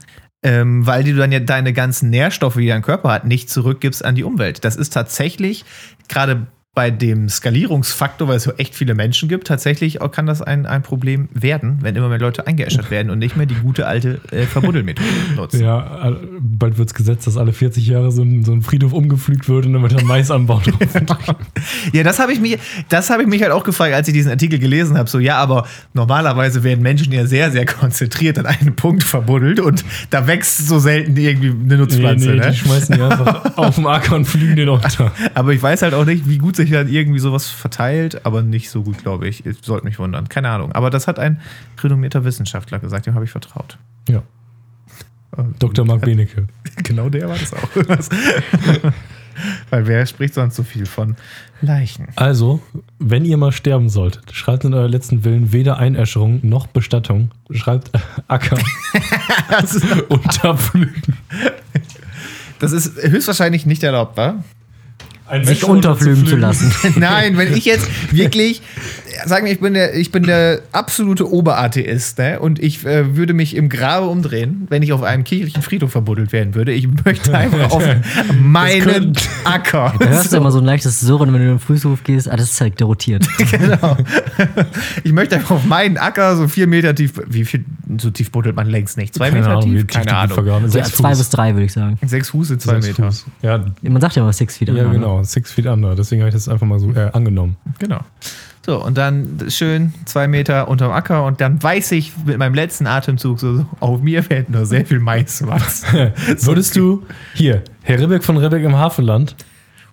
ähm, weil du dann ja deine ganzen Nährstoffe, die dein Körper hat, nicht zurückgibst an die Umwelt. Das ist tatsächlich gerade bei dem Skalierungsfaktor, weil es so echt viele Menschen gibt, tatsächlich auch kann das ein, ein Problem werden, wenn immer mehr Leute eingeäschert werden und nicht mehr die gute alte äh, Verbuddelmethode nutzen. Ja, bald wird es gesetzt, dass alle 40 Jahre so ein, so ein Friedhof umgepflügt wird und dann wird dann Maisanbau drauf. Ja, das habe ich mich, das habe ich mich halt auch gefragt, als ich diesen Artikel gelesen habe. So, ja, aber normalerweise werden Menschen ja sehr, sehr konzentriert an einem Punkt verbuddelt und da wächst so selten irgendwie eine nee, Nutzpflanze. nee, ne? die schmeißen die einfach auf den Acker und flügen den unter. Aber ich weiß halt auch nicht, wie gut sich dann irgendwie sowas verteilt, aber nicht so gut, glaube ich. Ich sollte mich wundern. Keine Ahnung. Aber das hat ein renommierter Wissenschaftler gesagt, dem habe ich vertraut. Ja. Dr. Marc Benecke. Genau der war das auch. Weil wer spricht sonst so viel von Leichen? Also, wenn ihr mal sterben solltet, schreibt in eurer letzten Willen weder Einäscherung noch Bestattung. Schreibt Acker unter Flügen. Das ist höchstwahrscheinlich nicht erlaubt, wa? Sich unterflügen zu lassen. Nein, wenn ich jetzt wirklich, sagen wir, ich bin der, ich bin der absolute Oberatheist, ne? Und ich äh, würde mich im Grabe umdrehen, wenn ich auf einem kirchlichen Friedhof verbuddelt werden würde. Ich möchte einfach auf meinen Acker. Da hörst du immer so ein leichtes Surren, wenn du in den Fußhof gehst. Ah, das ist halt der rotiert. genau. Ich möchte einfach auf meinen Acker so vier Meter tief. Wie viel so tief buddelt man längst nicht? Zwei Keine Meter Ahnung, tief? Keine Ahnung. vergraben sind. Ja, Sechs zwei bis drei, würde ich sagen. Sechs Fuß sind zwei Sechs Meter. Fuß. Ja, Man sagt ja immer Six Feet ja, under, ne? genau. Six Feet Under. Deswegen habe ich das einfach mal so äh, angenommen. Genau. So, und dann schön zwei Meter unterm Acker und dann weiß ich mit meinem letzten Atemzug so, auf mir fällt nur sehr viel Maiswachs. Würdest du, hier, Herr Ribbeck von Ribbeck im Hafenland,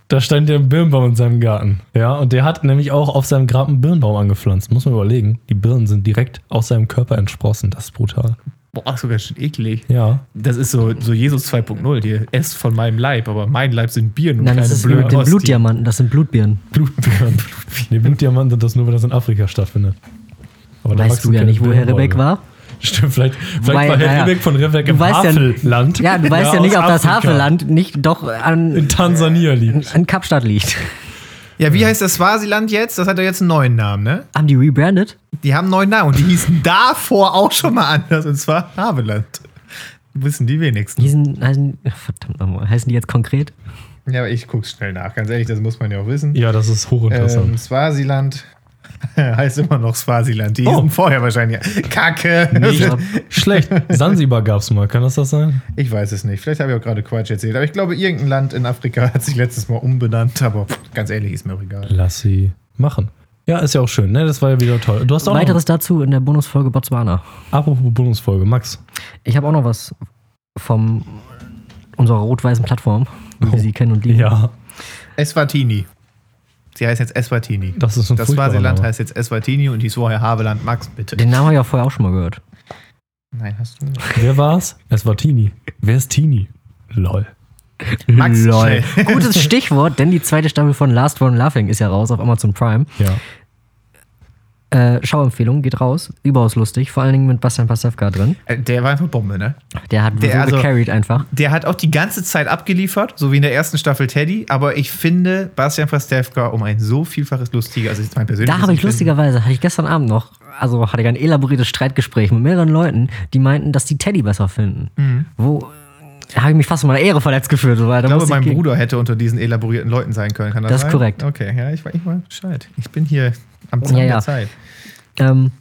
da stand ja ein Birnbaum in seinem Garten. Ja, und der hat nämlich auch auf seinem Grab einen Birnbaum angepflanzt. Muss man überlegen. Die Birnen sind direkt aus seinem Körper entsprossen. Das ist brutal. Boah, sogar schon eklig. Ja. Das ist so, so Jesus 2.0, die esst von meinem Leib, aber mein Leib sind Bieren und Nein, das kleine ist blöde mit den. Blutdiamanten, das sind Blutbirnen. Blutbirnen. nee, Blutdiamanten sind das nur, wenn das in Afrika stattfindet. Aber Weißt du ja keine nicht, wo Herr. Rebeck war? Stimmt, vielleicht, vielleicht Wobei, war Herr naja, von Ribbeck du im weißt ja-. Ja, du weißt ja, aus nicht, ob das Afrika Havelland nicht doch in an, Tansania liegt. an Kapstadt liegt. Ja, wie heißt das Swasiland jetzt? Das hat ja jetzt einen neuen Namen, ne? Haben die rebranded? Die haben einen neuen Namen und die hießen davor auch schon mal anders, und zwar Haveland. Wissen die wenigsten. Die sind, heißen, verdammt nochmal, heißen die jetzt konkret? Ja, aber ich guck's schnell nach. Ganz ehrlich, das muss man ja auch wissen. Ja, das ist hochinteressant. Ähm, Swasiland heißt immer noch Swasiland. Die Oh. vorher wahrscheinlich. Kacke. Nicht schlecht. Sansibar gab es mal, kann das das sein? Ich weiß es nicht. Vielleicht habe ich auch gerade Quatsch erzählt. Aber ich glaube, irgendein Land in Afrika hat sich letztes Mal umbenannt. Aber pff, ganz ehrlich, ist mir auch egal. Lass sie machen. Ja, ist ja auch schön, ne? Das war ja wieder toll. Du hast auch Weiteres dazu in der Bonusfolge Botswana. apropos Bonusfolge, Max. Ich habe auch noch was vom unserer rot-weißen Plattform, wie wir Oh. sie kennen und lieben. Ja, Eswatini. Sie heißt jetzt Eswatini. das ist ein Das Swasiland heißt jetzt Eswatini und hieß vorher Haveland Max, bitte. Den Namen habe ich ja vorher auch schon mal gehört. Nein, hast du nicht. Wer war's? Es war Tini. Wer ist Tini? Lol. Max, Lol. Gutes Stichwort, denn die zweite Staffel von Last One Laughing ist ja raus auf Amazon Prime. Ja. Äh, Schauempfehlung, geht raus. Überaus lustig, vor allen Dingen mit Bastian Pastewka drin. Äh, Der war einfach Bombe, ne? Der hat Der, so also- gecarried einfach. Der hat auch die ganze Zeit abgeliefert, so wie in der ersten Staffel Teddy, aber ich finde Bastian Pastewka um ein so vielfaches lustiger, also ist mein persönliches Da habe ich lustigerweise, hatte ich gestern Abend noch, also hatte ich ein elaboriertes Streitgespräch mit mehreren Leuten, die meinten, dass die Teddy besser finden. Wo äh, habe ich mich fast in meiner Ehre verletzt gefühlt. Weil da Ich glaube, musste mein Bruder hätte unter diesen elaborierten Leuten sein können. Kann das, Das ist sein? korrekt. Okay, ja, ich, weiß- ich weiß Bescheid. Ich bin hier am Zahn Ja, ja. der Zeit. Ähm,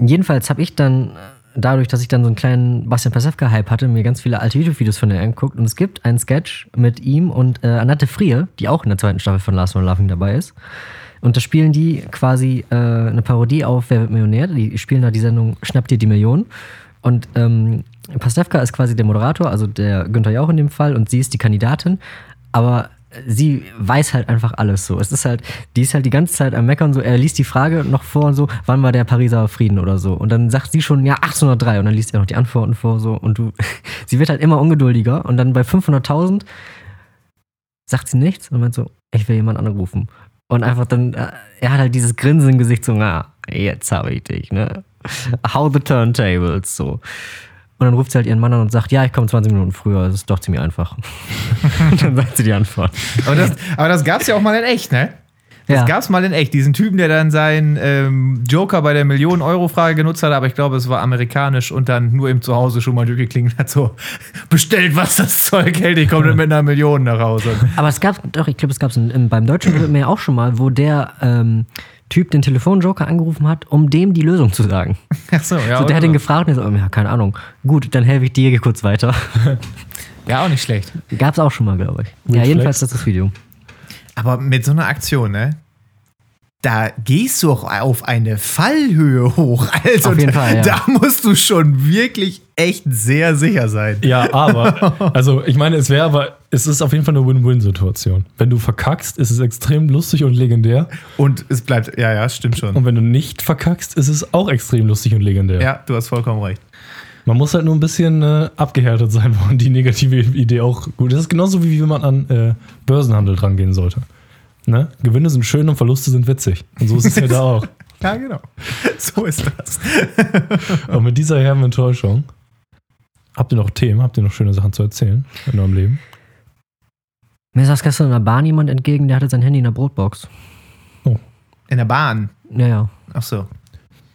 jedenfalls habe ich dann, äh, dadurch, dass ich dann so einen kleinen Bastian Pasewka-Hype hatte, mir ganz viele alte YouTube-Videos von ihm angeguckt. Und es gibt einen Sketch mit ihm und äh, Annette Frier, die auch in der zweiten Staffel von Last One Laughing dabei ist. Und da spielen die quasi äh, eine Parodie auf Wer wird Millionär? Die spielen da die Sendung Schnapp dir die Million. Und ähm, Pastewka ist quasi der Moderator, also der Günther Jauch in dem Fall, und sie ist die Kandidatin. Aber sie weiß halt einfach alles so. Es ist halt, die ist halt die ganze Zeit am Meckern so, er liest die Frage noch vor und so, wann war der Pariser Frieden oder so. Und dann sagt sie schon, ja, 1803 und dann liest er noch die Antworten vor so und du, sie wird halt immer ungeduldiger und dann bei 500.000 sagt sie nichts und meint so, ich will jemanden anrufen. Und einfach dann, äh, er hat halt dieses Grinsen im Gesicht so, na, jetzt habe ich dich, ne? How the turntables, so. Und dann ruft sie halt ihren Mann an und sagt, ja, ich komme 20 Minuten früher, das ist doch ziemlich einfach. und dann sagt sie die Antwort. Aber das, aber das gab es ja auch mal in echt, ne? Das Ja. gab's mal in echt. Diesen Typen, der dann seinen ähm, Joker bei der Millionen-Euro-Frage genutzt hat, aber ich glaube, es war amerikanisch und dann nur im Zuhause schon mal durchgeklingelt hat, so, bestellt, was das Zeug hält, ich komme mit einer Million nach Hause. Aber es gab, doch, ich glaube, es gab es beim Deutschen mir auch schon mal, wo der ähm, Typ den Telefonjoker angerufen hat, um dem die Lösung zu sagen. Ach so, ja. so, der hat ihn gefragt und er so, ja, keine Ahnung. Gut, dann helfe ich dir kurz weiter. ja, auch nicht schlecht. Gab's auch schon mal, glaube ich. Gut, ja, jedenfalls flex. das ist das Video. Aber mit so einer Aktion, ne? Da gehst du auch auf eine Fallhöhe hoch. Also Auf jeden da, Fall, ja. da musst du schon wirklich echt sehr sicher sein. Ja, aber, also ich meine, es wäre aber, es ist auf jeden Fall eine Win-Win-Situation. Wenn du verkackst, ist es extrem lustig und legendär. Und es bleibt, ja, ja, stimmt schon. Und wenn du nicht verkackst, ist es auch extrem lustig und legendär. Ja, du hast vollkommen recht. Man muss halt nur ein bisschen äh, abgehärtet sein, wo die negative Idee auch gut ist. Das ist genauso wie wie man an äh, Börsenhandel drangehen sollte. Ne? Gewinne sind schön und Verluste sind witzig. Und so ist es ja da auch. Ja, genau. So ist das. Und mit dieser herben Enttäuschung, habt ihr noch Themen, habt ihr noch schöne Sachen zu erzählen in eurem Leben? Mir saß gestern in der Bahn jemand entgegen, der hatte sein Handy in der Brotbox. In der Bahn. Ja, ja. Ach so.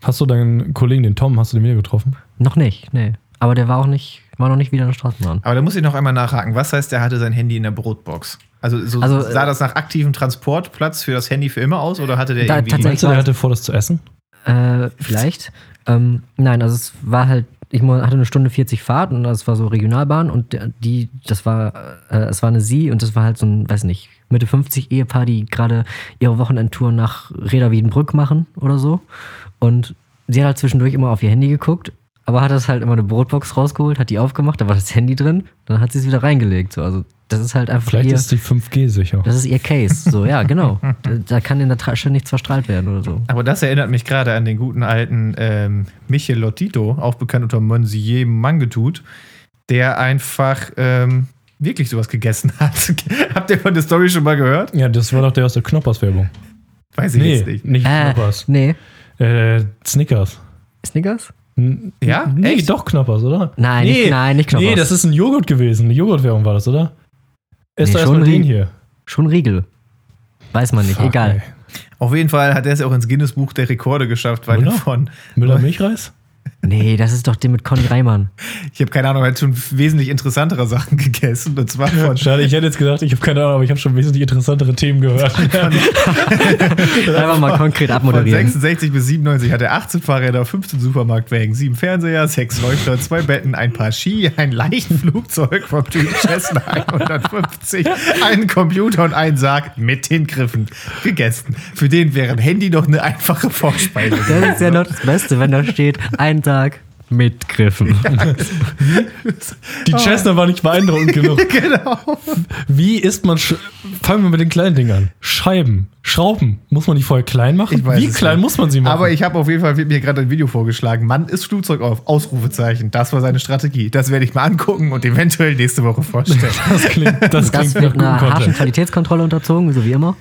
Hast du deinen Kollegen, den Tom, hast du den wieder getroffen? Noch nicht, nee. Aber der war auch nicht, war noch nicht wieder in der Straßenbahn. Aber da muss ich noch einmal nachhaken. Was heißt, er hatte sein Handy in der Brotbox? Also, so Also, sah äh, das nach aktivem Transportplatz für das Handy für immer aus oder hatte der Da- irgendwie. tatsächlich- der hatte vor, das zu essen? Äh, vielleicht. ähm, nein, also es war halt, ich hatte eine Stunde 40 Fahrt und das war so Regionalbahn und der- die, das war, äh, es war eine Sie und das war halt so ein, weiß nicht, Mitte 50 Ehepaar, die gerade ihre Wochenendtour nach Reda Wiedenbrück machen oder so. Und sie hat halt zwischendurch immer auf ihr Handy geguckt, aber hat das halt immer eine Brotbox rausgeholt, hat die aufgemacht, da war das Handy drin, dann hat sie es wieder reingelegt. So. Also das ist halt einfach Vielleicht ihr, ist die 5G sicher. das ist ihr Case. So, ja, genau. Da, da kann in der Tasche nichts verstrahlt werden oder so. Aber das erinnert mich gerade an den guten alten ähm, Michel Lotito, auch bekannt unter Monsieur Mangetut, der einfach ähm, wirklich sowas gegessen hat. Habt ihr von der Story schon mal gehört? Ja, das war doch der aus der Knoppers-Werbung. Weiß ich Nee, jetzt nicht. nicht Äh, Knoppers. nee. Äh, Snickers. Snickers? Ja? Nee, Echt? doch Knoppers, oder? Nein, nee, nicht, nein, nicht Knoppers. Nee, das ist ein Joghurt gewesen. Eine Joghurtwerbung war das, oder? Ist Nee, doch schon erstmal den hier. Schon Riegel. Weiß man nicht, Fuck, egal. ey. Auf jeden Fall hat er es auch ins Guinness Buch der Rekorde geschafft, weil Müller? er von Müller Milchreis? Nee, das ist doch der mit Conny Reimann. Ich habe keine Ahnung, er hat schon wesentlich interessantere Sachen gegessen. Und zwar von Schade, ich hätte jetzt gedacht, ich habe keine Ahnung, aber ich habe schon wesentlich interessantere Themen gehört. Einfach mal konkret Von abmoderieren. 66 bis 97 hat er 18 Fahrräder, 15 Supermarktwägen, 7 Fernseher, 6 Leuchter, 2 Betten, ein paar Ski, ein Leichtflugzeug vom Typ Cessna 150, einen Computer und einen Sarg mit den Griffen gegessen. Für den wäre ein Handy doch eine einfache Vorspeise. Das ist ja noch das Beste, wenn da steht, ein Tag mit Griffen. Die Chestnut war nicht beeindruckend genug. genau. Wie isst man. Sch Fangen wir mit den kleinen Dingern an. Scheiben, Schrauben. Muss man die vorher klein machen? Ich weiß Wie klein nicht. muss man sie machen? Aber ich habe auf jeden Fall mir gerade ein Video vorgeschlagen. Mann ist Flugzeug auf. Ausrufezeichen. Das war seine Strategie. Das werde ich mal angucken und eventuell nächste Woche vorstellen. das klingt, das Das klingt nach wird gutem einer harschen. Qualitätskontrolle unterzogen, so wie immer.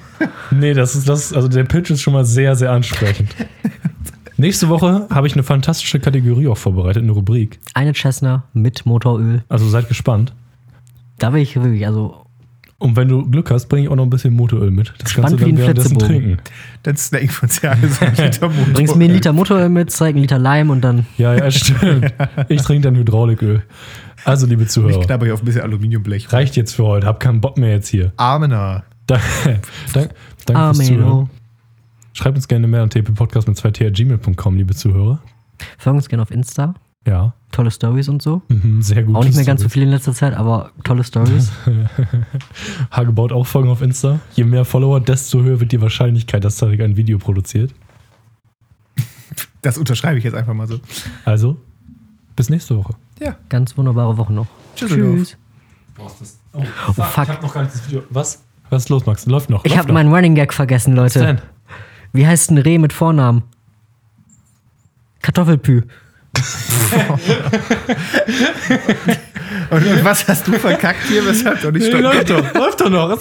Nee, das ist das. Also der Pitch ist schon mal sehr, sehr ansprechend. Nächste Woche habe ich eine fantastische Kategorie auch vorbereitet, eine Rubrik. Eine Cessna mit Motoröl. Also seid gespannt. Da will ich wirklich, also Und wenn du Glück hast, bringe ich auch noch ein bisschen Motoröl mit. Das Spannend kannst du wie dann ein währenddessen trinken. Dann snacken wir uns ja alle so einen Liter Motor. bringst mir einen Liter Motoröl mit, zeig einen Liter Leim und dann Ja, ja, stimmt. Ich trinke dann Hydrauliköl. Also, liebe Ich Zuhörer, knabber hier auf ein bisschen Aluminiumblech. reicht jetzt für heute. Hab keinen Bock mehr jetzt hier. Armener. Danke, danke, danke fürs Zuhören. Schreibt uns gerne mehr an tppodcast mit 2t.gmail.com, liebe Zuhörer. Folgen uns gerne auf Insta. Ja, Tolle Stories und so. mhm, sehr gut. Auch nicht mehr ganz so viel in letzter Zeit, aber tolle Stories. Hage baut auch Folgen auf Insta. Je mehr Follower, desto höher wird die Wahrscheinlichkeit, dass Tarek ein Video produziert. Das unterschreibe ich jetzt einfach mal so. Also, bis nächste Woche. Ja. Ganz wunderbare Woche noch. Tschüss. Tschüss. Oh, fuck. Ich hab noch gar nicht das Video. Was? Was ist los, Max? Läuft noch. Ich läuft habe noch. meinen Running Gag vergessen, Was Leute. Wie heißt ein Reh mit Vornamen? Kartoffelpü. Und, und was hast du verkackt hier? Weshalb doch nicht Nee, läuft doch. Läuft doch noch.